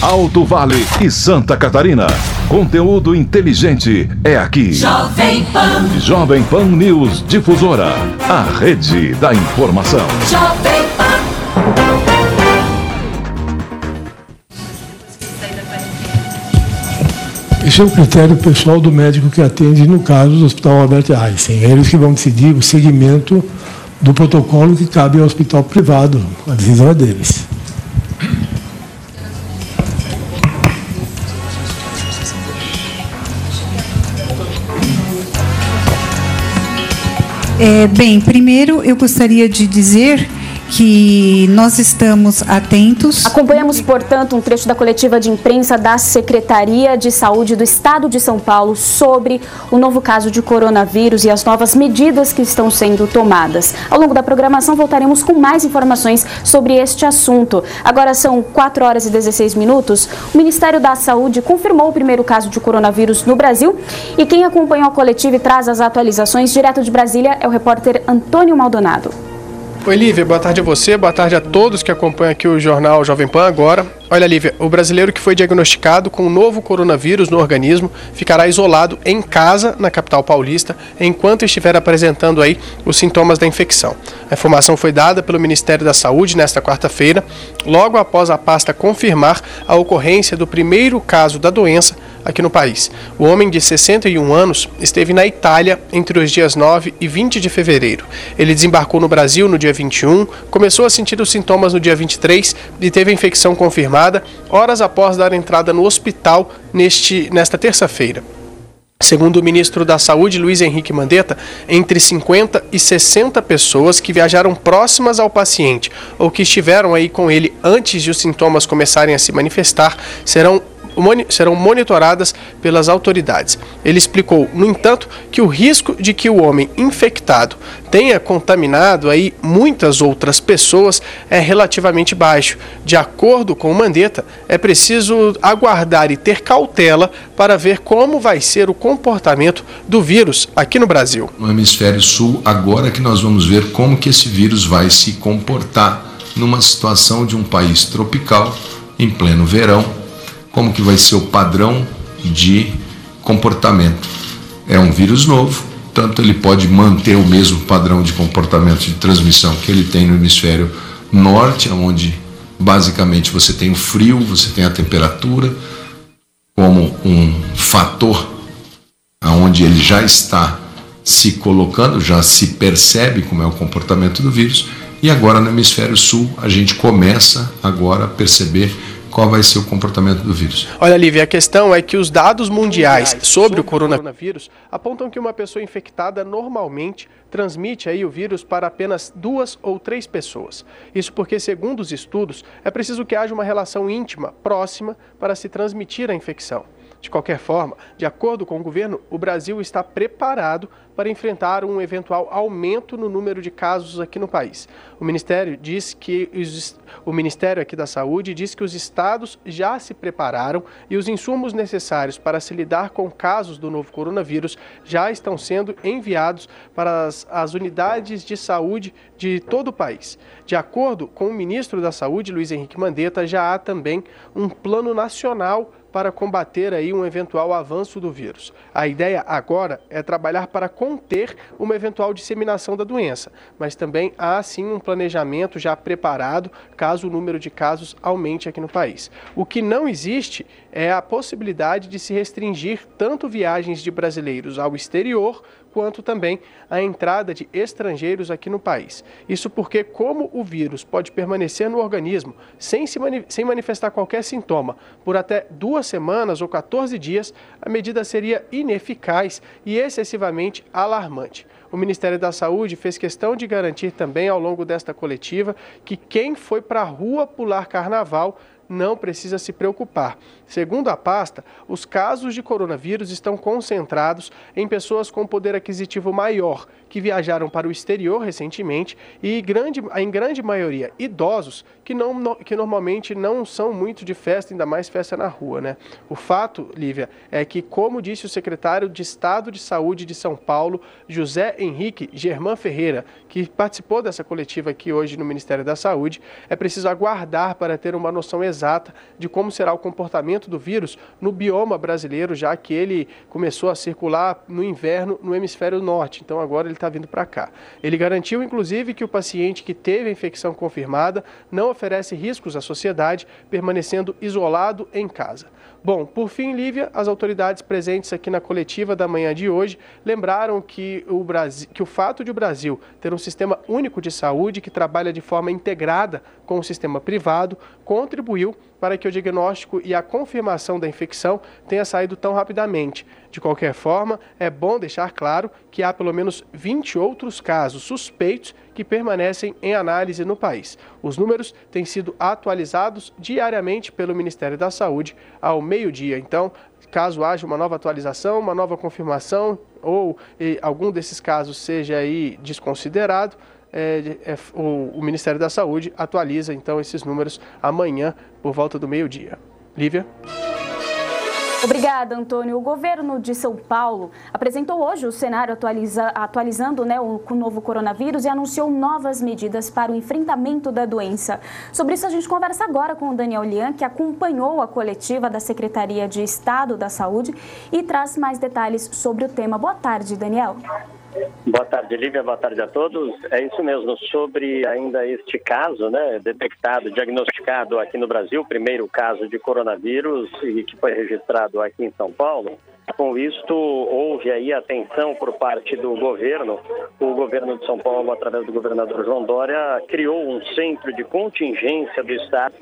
Alto Vale e Santa Catarina. Conteúdo inteligente é aqui. Jovem Pan. Jovem Pan News Difusora. A rede da informação. Jovem Pan. Esse é o critério pessoal do médico que atende no caso do Hospital Albert Einstein. Eles que vão decidir o segmento do protocolo que cabe ao hospital privado. A decisão é deles. É, bem, primeiro eu gostaria de dizer que nós estamos atentos. Acompanhamos, portanto, um trecho da coletiva de imprensa da Secretaria de Saúde do Estado de São Paulo sobre o novo caso de coronavírus e as novas medidas que estão sendo tomadas. Ao longo da programação, voltaremos com mais informações sobre este assunto. Agora são 4 horas e 16 minutos. O Ministério da Saúde confirmou o primeiro caso de coronavírus no Brasil e quem acompanhou a coletiva e traz as atualizações direto de Brasília é o repórter Antônio Maldonado. Oi, Lívia, boa tarde a você, boa tarde a todos que acompanham aqui o jornal Jovem Pan agora. Olha, Lívia, o brasileiro que foi diagnosticado com o novo coronavírus no organismo ficará isolado em casa na capital paulista enquanto estiver apresentando aí os sintomas da infecção. A informação foi dada pelo Ministério da Saúde nesta quarta-feira, logo após a pasta confirmar a ocorrência do primeiro caso da doença aqui no país. O homem de 61 anos esteve na Itália entre os dias 9 e 20 de fevereiro. Ele desembarcou no Brasil no dia 21, começou a sentir os sintomas no dia 23 e teve a infecção confirmada horas após dar entrada no hospital neste, nesta terça-feira. Segundo o ministro da Saúde, Luiz Henrique Mandetta, entre 50 e 60 pessoas que viajaram próximas ao paciente ou que estiveram aí com ele antes de os sintomas começarem a se manifestar serão serão monitoradas pelas autoridades. Ele explicou, no entanto, que o risco de que o homem infectado tenha contaminado aí muitas outras pessoas é relativamente baixo. De acordo com o Mandetta, é preciso aguardar e ter cautela para ver como vai ser o comportamento do vírus aqui no Brasil. No hemisfério sul, agora que nós vamos ver como que esse vírus vai se comportar numa situação de um país tropical em pleno verão como que vai ser o padrão de comportamento. É um vírus novo, tanto ele pode manter o mesmo padrão de comportamento de transmissão que ele tem no hemisfério norte, onde basicamente você tem o frio, você tem a temperatura como um fator aonde ele já está se colocando, já se percebe como é o comportamento do vírus, e agora no hemisfério sul a gente começa agora a perceber qual vai ser o comportamento do vírus. Olha, Lívia, a questão é que os dados mundiais sobre o coronavírus apontam que uma pessoa infectada normalmente transmite aí o vírus para apenas duas ou três pessoas. Isso porque, segundo os estudos, é preciso que haja uma relação íntima, próxima, para se transmitir a infecção. De qualquer forma, de acordo com o governo, o Brasil está preparado para enfrentar um eventual aumento no número de casos aqui no país. O Ministério diz que os, o Ministério aqui da Saúde diz que os estados já se prepararam e os insumos necessários para se lidar com casos do novo coronavírus já estão sendo enviados para as, as unidades de saúde de todo o país. De acordo com o ministro da Saúde, Luiz Henrique Mandetta, já há também um plano nacional para combater aí um eventual avanço do vírus. A ideia agora é trabalhar para conter uma eventual disseminação da doença, mas também há sim um planejamento já preparado caso o número de casos aumente aqui no país. O que não existe é a possibilidade de se restringir tanto viagens de brasileiros ao exterior quanto também a entrada de estrangeiros aqui no país. Isso porque, como o vírus pode permanecer no organismo sem, se mani sem manifestar qualquer sintoma por até duas semanas ou 14 dias, a medida seria ineficaz e excessivamente alarmante. O Ministério da Saúde fez questão de garantir também ao longo desta coletiva que quem foi para a rua pular carnaval não precisa se preocupar. Segundo a pasta, os casos de coronavírus estão concentrados em pessoas com poder aquisitivo maior, que viajaram para o exterior recentemente e grande, em grande maioria idosos que, não, que normalmente não são muito de festa, ainda mais festa na rua. Né? O fato, Lívia, é que, como disse o secretário de Estado de Saúde de São Paulo, José Henrique Germán Ferreira, que participou dessa coletiva aqui hoje no Ministério da Saúde, é preciso aguardar para ter uma noção exata de como será o comportamento do vírus no bioma brasileiro, já que ele começou a circular no inverno no hemisfério norte. Então agora ele está vindo para cá. Ele garantiu, inclusive, que o paciente que teve a infecção confirmada não oferece riscos à sociedade, permanecendo isolado em casa. Bom, por fim, Lívia, as autoridades presentes aqui na coletiva da manhã de hoje lembraram que o, Brasil, que o fato de o Brasil ter um sistema único de saúde que trabalha de forma integrada com o sistema privado contribuiu para que o diagnóstico e a confirmação da infecção tenha saído tão rapidamente. De qualquer forma, é bom deixar claro que há pelo menos 20 outros casos suspeitos que permanecem em análise no país. Os números têm sido atualizados diariamente pelo Ministério da Saúde ao meio-dia. Então, caso haja uma nova atualização, uma nova confirmação ou algum desses casos seja aí desconsiderado, é, é, o, o Ministério da Saúde atualiza então esses números amanhã por volta do meio-dia. Lívia? Obrigada, Antônio. O governo de São Paulo apresentou hoje o cenário atualiza, atualizando né, o, o, novo coronavírus e anunciou novas medidas para o enfrentamento da doença. Sobre isso, a gente conversa agora com o Daniel Lian, que acompanhou a coletiva da Secretaria de Estado da Saúde e traz mais detalhes sobre o tema. Boa tarde, Daniel. Boa tarde, Lívia. Boa tarde a todos. É isso mesmo. Sobre ainda este caso, né, detectado, diagnosticado aqui no Brasil, primeiro caso de coronavírus e que foi registrado aqui em São Paulo. Com isto, houve aí atenção por parte do governo. O governo de São Paulo, através do governador João Dória, criou um centro de contingência do Estado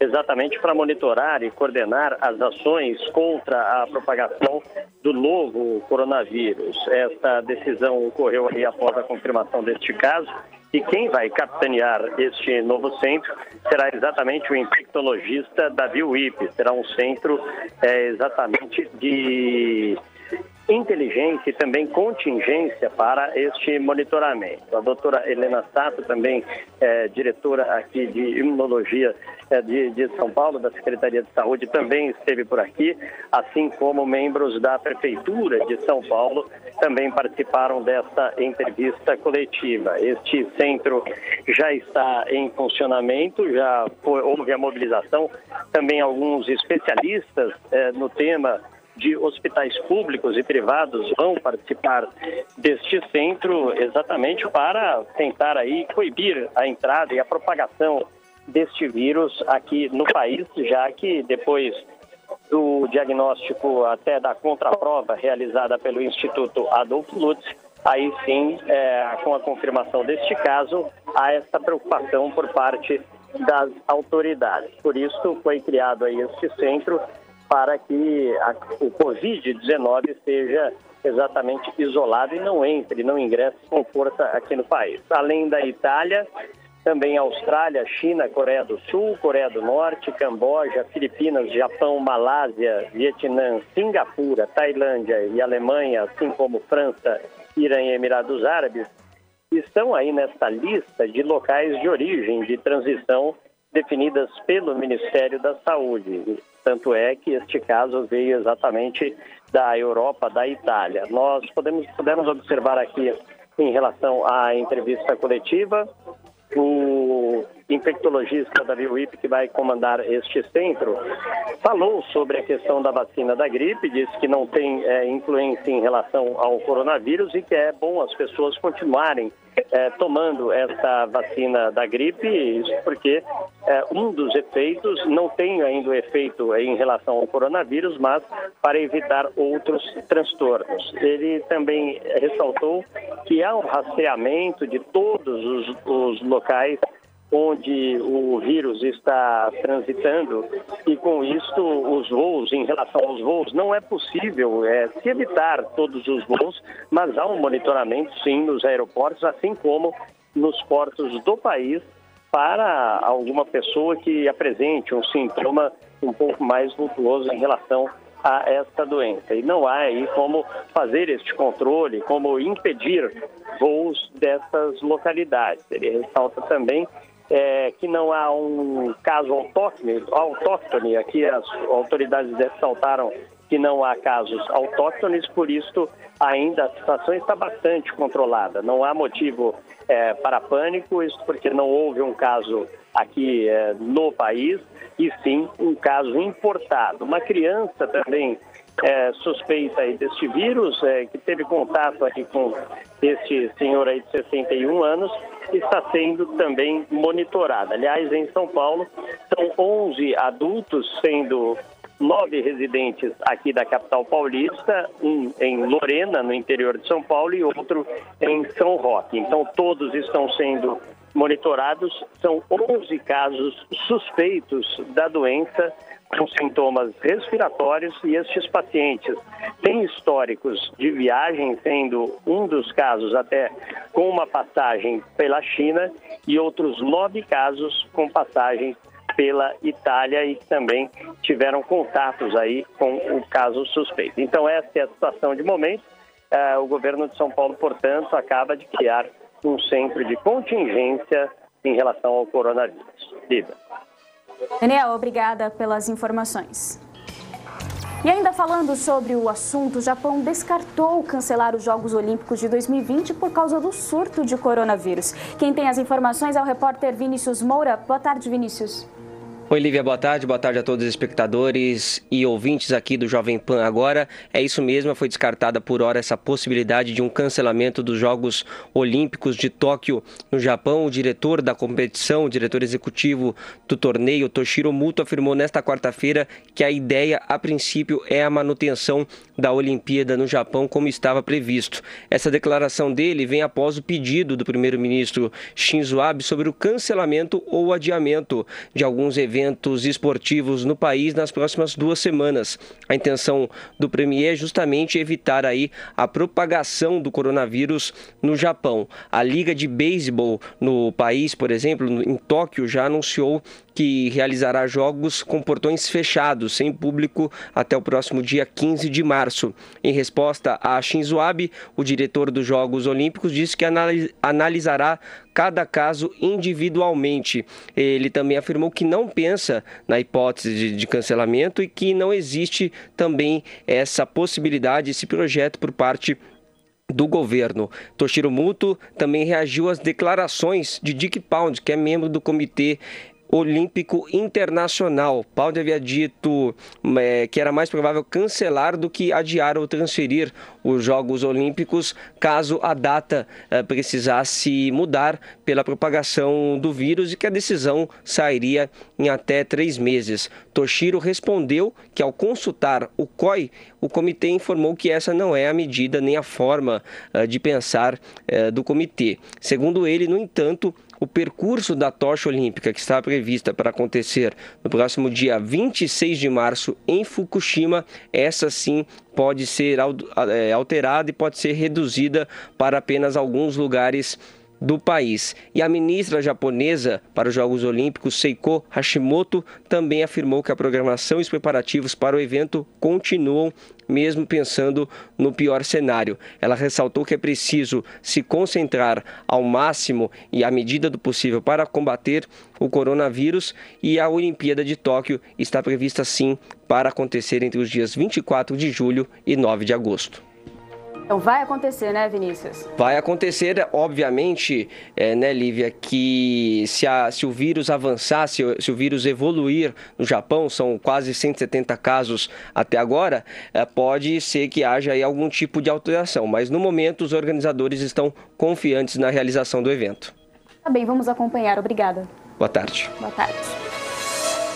exatamente para monitorar e coordenar as ações contra a propagação do novo coronavírus. Esta decisão ocorreu aí após a confirmação deste caso e quem vai capitanear este novo centro será exatamente o infectologista Davi Wip. Será um centro é, exatamente de inteligência e também contingência para este monitoramento. A doutora Helena Sato, também é, diretora aqui de imunologia é, de, de, São Paulo, da Secretaria de Saúde, também esteve por aqui, assim como membros da Prefeitura de São Paulo também participaram desta entrevista coletiva. Este centro já está em funcionamento, já foi, houve a mobilização, também alguns especialistas é, no tema de hospitais públicos e privados vão participar deste centro exatamente para tentar aí coibir a entrada e a propagação deste vírus aqui no país, já que depois do diagnóstico até da contraprova realizada pelo Instituto Adolf Lutz, aí sim, é, com a confirmação deste caso, há essa preocupação por parte das autoridades. Por isso foi criado aí este centro para que a, o Covid-19 seja exatamente isolado e não entre, não ingresse com força aqui no país. Além da Itália, também Austrália, China, Coreia do Sul, Coreia do Norte, Camboja, Filipinas, Japão, Malásia, Vietnã, Singapura, Tailândia e Alemanha, assim como França, Irã e Emirados Árabes, estão aí nesta lista de locais de origem de transição definidas pelo Ministério da Saúde. Tanto é que este caso veio exatamente da Europa, da Itália. Nós podemos, podemos observar aqui, em relação à entrevista coletiva, o infectologista Davi Wip, que vai comandar este centro, falou sobre a questão da vacina da gripe, disse que não tem é, influência em relação ao coronavírus e que é bom as pessoas continuarem é, tomando essa vacina da gripe, isso porque é, um dos efeitos não tem ainda o efeito em relação ao coronavírus, mas para evitar outros transtornos. Ele também ressaltou que há um rastreamento de todos os, os locais onde o vírus está transitando e com isso os voos, em relação aos voos, não é possível é, se evitar todos os voos, mas há um monitoramento sim nos aeroportos, assim como nos portos do país para alguma pessoa que apresente um sintoma um pouco mais vultuoso em relação a esta doença. E não há aí como fazer este controle, como impedir voos dessas localidades. Ele ressalta também é, que não há um caso autóctone, autóctone, aqui as autoridades ressaltaram que não há casos autóctones, por isso ainda a situação está bastante controlada. Não há motivo é, para pânico, isso porque não houve um caso aqui é, no país, e sim um caso importado. Uma criança também é, suspeita aí deste vírus, é, que teve contato aqui com este senhor aí de 61 anos, está sendo também monitorada. Aliás, em São Paulo, são 11 adultos, sendo nove residentes aqui da capital paulista, um em Lorena, no interior de São Paulo, e outro em São Roque. Então, todos estão sendo monitorados. São 11 casos suspeitos da doença com sintomas respiratórios e estes pacientes têm históricos de viagem, sendo um dos casos até com uma passagem pela China e outros nove casos com passagens pela Itália e também tiveram contatos aí com o caso suspeito. Então essa é a situação de momento. Uh, o governo de São Paulo, portanto, acaba de criar um centro de contingência em relação ao coronavírus. Lívia. Daniel, obrigada pelas informações. E ainda falando sobre o assunto, o Japão descartou cancelar os Jogos Olímpicos de 2020 por causa do surto de coronavírus. Quem tem as informações é o repórter Vinícius Moura. Boa tarde, Vinícius. Oi, Lívia, boa tarde. Boa tarde a todos os espectadores e ouvintes aqui do Jovem Pan agora. É isso mesmo, foi descartada por hora essa possibilidade de um cancelamento dos Jogos Olímpicos de Tóquio no Japão. O diretor da competição, o diretor executivo do torneio, Toshiro Muto, afirmou nesta quarta-feira que a ideia, a princípio, é a manutenção da Olimpíada no Japão como estava previsto. Essa declaração dele vem após o pedido do primeiro-ministro Shinzo Abe sobre o cancelamento ou adiamento de alguns eventos eventos esportivos no país nas próximas duas semanas. A intenção do Premier é justamente evitar aí a propagação do coronavírus no Japão. A Liga de Beisebol no país, por exemplo, em Tóquio, já anunciou que realizará jogos com portões fechados, sem público, até o próximo dia 15 de março. Em resposta a Shinzo Abe, o diretor dos Jogos Olímpicos disse que analisará cada caso individualmente. Ele também afirmou que não pensa na hipótese de, cancelamento e que não existe também essa possibilidade, esse projeto por parte do governo. Toshiro Muto também reagiu às declarações de Dick Pound, que é membro do comitê Olímpico Internacional. Paulo havia dito é, que era mais provável cancelar do que adiar ou transferir os Jogos Olímpicos caso a data é, precisasse mudar pela propagação do vírus e que a decisão sairia em até três meses. Toshiro respondeu que, ao consultar o COI, o comitê informou que essa não é a medida nem a forma é, de pensar é, do comitê. Segundo ele, no entanto, o percurso da tocha olímpica que está prevista para acontecer no próximo dia 26 de março em Fukushima, essa sim pode ser é, alterada e pode ser reduzida para apenas alguns lugares do país. E a ministra japonesa para os Jogos Olímpicos, Seiko Hashimoto, também afirmou que a programação e os preparativos para o evento continuam mesmo pensando no pior cenário. Ela ressaltou que é preciso se concentrar ao máximo e à medida do possível para combater o coronavírus e a Olimpíada de Tóquio está prevista sim para acontecer entre os dias 24 de julho e 9 de agosto. Então vai acontecer, né, Vinícius? Vai acontecer, obviamente, é, né, Lívia, que se, a, se o vírus avançar, se, se, o vírus evoluir no Japão, são quase 170 casos até agora, é, pode ser que haja aí algum tipo de alteração. Mas no momento os organizadores estão confiantes na realização do evento. Tá bem, vamos acompanhar. Obrigada. Boa tarde. Boa tarde.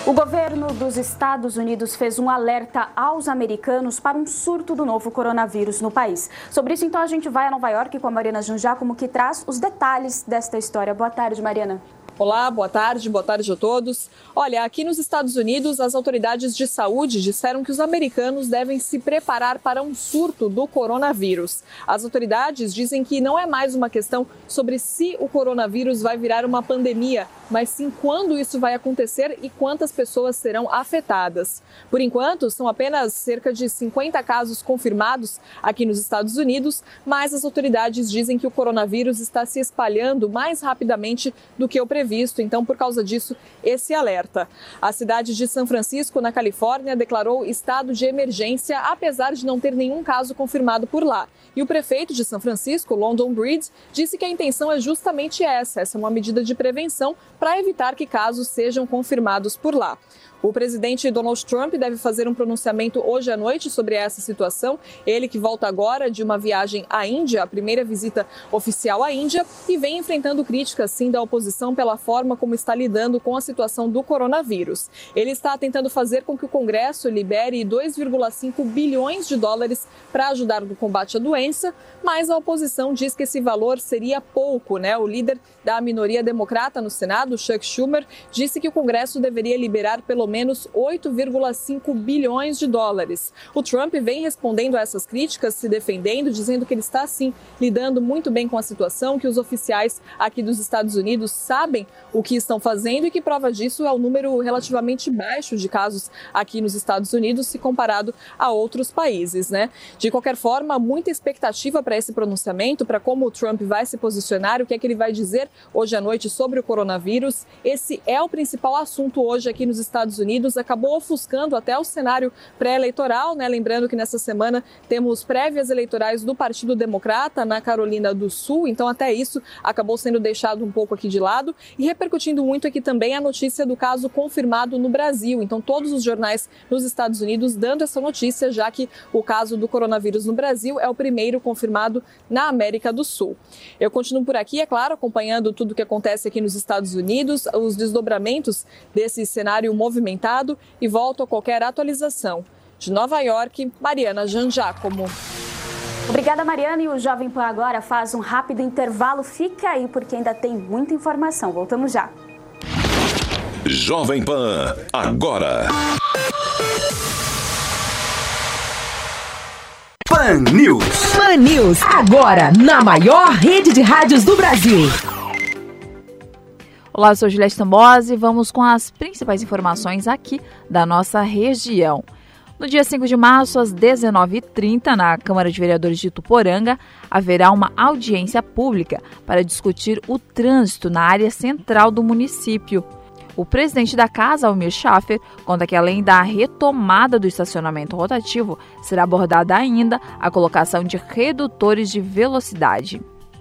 O governo dos Estados Unidos fez um alerta aos americanos para um surto do novo coronavírus no país. Sobre isso, então, a gente vai a Nova York com a Mariana Junjacomo, que traz os detalhes desta história. Boa tarde, Mariana. Olá, boa tarde, boa tarde a todos. Olha, aqui nos Estados Unidos, as autoridades de saúde disseram que os americanos devem se preparar para um surto do coronavírus. As autoridades dizem que não é mais uma questão sobre se o coronavírus vai virar uma pandemia, mas sim quando isso vai acontecer e quantas pessoas serão afetadas. Por enquanto, são apenas cerca de 50 casos confirmados aqui nos Estados Unidos, mas as autoridades dizem que o coronavírus está se espalhando mais rapidamente do que o previsto. Então, por causa disso, esse alerta. A cidade de São Francisco, na Califórnia, declarou estado de emergência, apesar de não ter nenhum caso confirmado por lá. E o prefeito de São Francisco, London Breed, disse que a intenção é justamente essa: essa é uma medida de prevenção para evitar que casos sejam confirmados por lá. O presidente Donald Trump deve fazer um pronunciamento hoje à noite sobre essa situação. Ele que volta agora de uma viagem à Índia, a primeira visita oficial à Índia, e vem enfrentando críticas sim da oposição pela forma como está lidando com a situação do coronavírus. Ele está tentando fazer com que o Congresso libere 2,5 bilhões de dólares para ajudar no combate à doença, mas a oposição diz que esse valor seria pouco, né? O líder da minoria democrata no Senado, Chuck Schumer, disse que o Congresso deveria liberar pelo menos 8,5 bilhões de dólares. O Trump vem respondendo a essas críticas, se defendendo, dizendo que ele está, sim, lidando muito bem com a situação, que os oficiais aqui dos Estados Unidos sabem o que estão fazendo e que prova disso é o número relativamente baixo de casos aqui nos Estados Unidos, se comparado a outros países, né? De qualquer forma, muita expectativa para esse pronunciamento, para como o Trump vai se posicionar, o que é que ele vai dizer hoje à noite sobre o coronavírus. Esse é o principal assunto hoje aqui nos Estados Unidos, acabou ofuscando até o cenário pré-eleitoral, né? Lembrando que nessa semana temos prévias eleitorais do Partido Democrata na Carolina do Sul, então até isso acabou sendo deixado um pouco aqui de lado e repercutindo muito aqui também a notícia do caso confirmado no Brasil. Então todos os jornais nos Estados Unidos dando essa notícia, já que o caso do coronavírus no Brasil é o primeiro confirmado na América do Sul. Eu continuo por aqui, é claro, acompanhando tudo o que acontece aqui nos Estados Unidos, os desdobramentos desse cenário movimentado documentado e volto a qualquer atualização. De Nova York, Mariana Janjacomo. Obrigada, Mariana. E o Jovem Pan agora faz um rápido intervalo. Fica aí, porque ainda tem muita informação. Voltamos já. Jovem Pan, agora. Pan News. Pan News, agora, na maior rede de rádios do Brasil. Olá, eu sou Juliette Tambose e vamos com as principais informações aqui da nossa região. No dia 5 de março, às 19h30, na Câmara de Vereadores de Tuporanga, haverá uma audiência pública para discutir o trânsito na área central do município. O presidente da casa, Almir Schaffer, conta que além da retomada do estacionamento rotativo, será abordada ainda a colocação de redutores de velocidade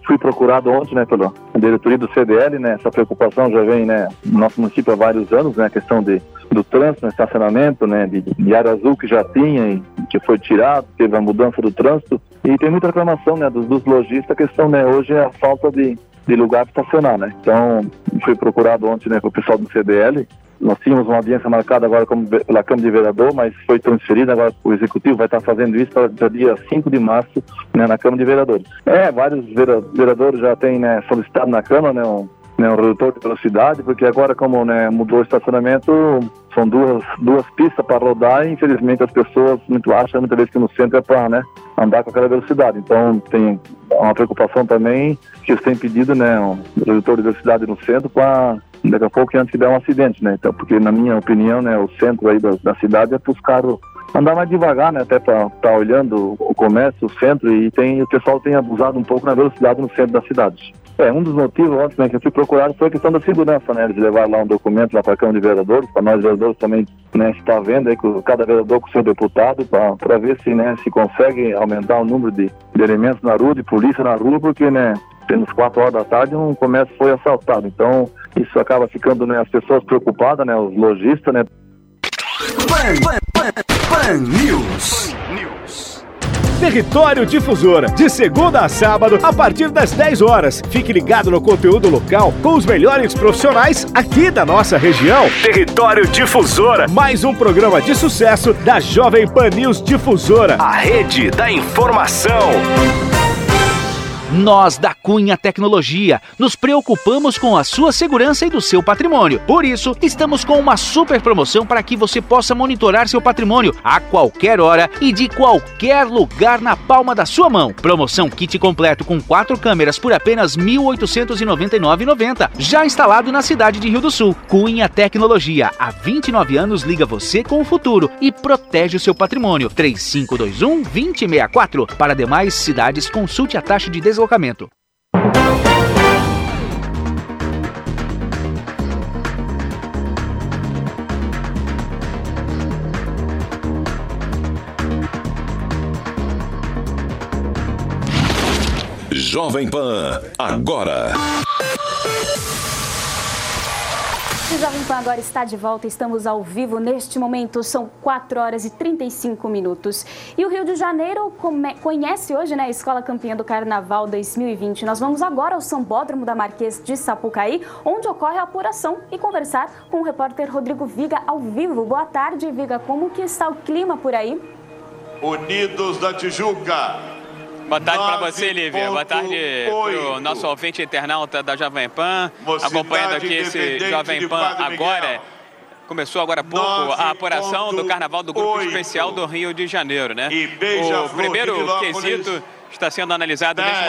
fui procurado ontem, né, pela diretoria do CDL, né, essa preocupação já vem, né, no nosso município há vários anos, né, a questão de, do trânsito, né, estacionamento, né, de, de área azul que já tinha e que foi tirado, teve a mudança do trânsito. E tem muita reclamação, né, dos, dos lojistas, a questão, né, hoje é a falta de, de lugar para estacionar, né, então fui procurado ontem, né, com o pessoal do CDL nós tínhamos uma audiência marcada agora como, pela Câmara de Vereador, mas foi transferida. Agora o Executivo vai estar fazendo isso para dia 5 de março né, na Câmara de Vereadores. É, vários vereadores já têm né, solicitado na Câmara né, um, né, um redutor de velocidade, porque agora, como né, mudou o estacionamento, são duas, duas pistas para rodar e infelizmente as pessoas muito acham muitas vezes que no centro é para né, andar com aquela velocidade. Então tem uma preocupação também que eles têm pedido né, um redutor de velocidade no centro para daqui a pouco antes de dar um acidente, né? Então, porque na minha opinião, né, o centro aí da, da cidade é para os carros andar mais devagar, né? Até para estar tá olhando o comércio, o centro, e tem, o pessoal tem abusado um pouco na velocidade no centro da cidade. É, um dos motivos ontem né, que eu fui procurado foi a questão da segurança, né? De levar lá um documento lá para a Câmara de Vereadores, para nós vereadores também né, está vendo aí com cada vereador com seu deputado para ver se, né, se consegue aumentar o número de, de elementos na rua, de polícia na rua, porque, né, pelas quatro horas da tarde um comércio foi assaltado. Então, isso acaba ficando, né, as pessoas preocupadas, né, os lojistas, né. Pan, pan, pan, pan News. Território Difusora, de segunda a sábado, a partir das 10 horas. Fique ligado no conteúdo local com os melhores profissionais aqui da nossa região. Território Difusora, mais um programa de sucesso da Jovem Pan News Difusora, a rede da informação. Nós da Cunha Tecnologia nos preocupamos com a sua segurança e do seu patrimônio. Por isso, estamos com uma super promoção para que você possa monitorar seu patrimônio a qualquer hora e de qualquer lugar na palma da sua mão. Promoção kit completo com quatro câmeras por apenas R$ 1.899,90. Já instalado na cidade de Rio do Sul. Cunha Tecnologia, há 29 anos liga você com o futuro e protege o seu patrimônio. 3521 2064. Para demais cidades, consulte a taxa de deslocamento. Jovem Pan, agora. O Jovem Pan agora está de volta, estamos ao vivo neste momento, são 4 horas e 35 minutos. E o Rio de Janeiro conhece hoje né, a Escola Campeã do Carnaval 2020. Nós vamos agora ao Sambódromo da Marquês de Sapucaí, onde ocorre a apuração e conversar com o repórter Rodrigo Viga ao vivo. Boa tarde, Viga, como que está o clima por aí? Unidos da Tijuca, Boa tarde para você, Lívia. Boa tarde para o nosso ouvinte internauta da Jovem Pan, acompanhando aqui esse Jovem Pan agora. Começou agora há pouco a apuração do Carnaval do Grupo Especial do Rio de Janeiro, né? O primeiro quesito está sendo analisado neste momento.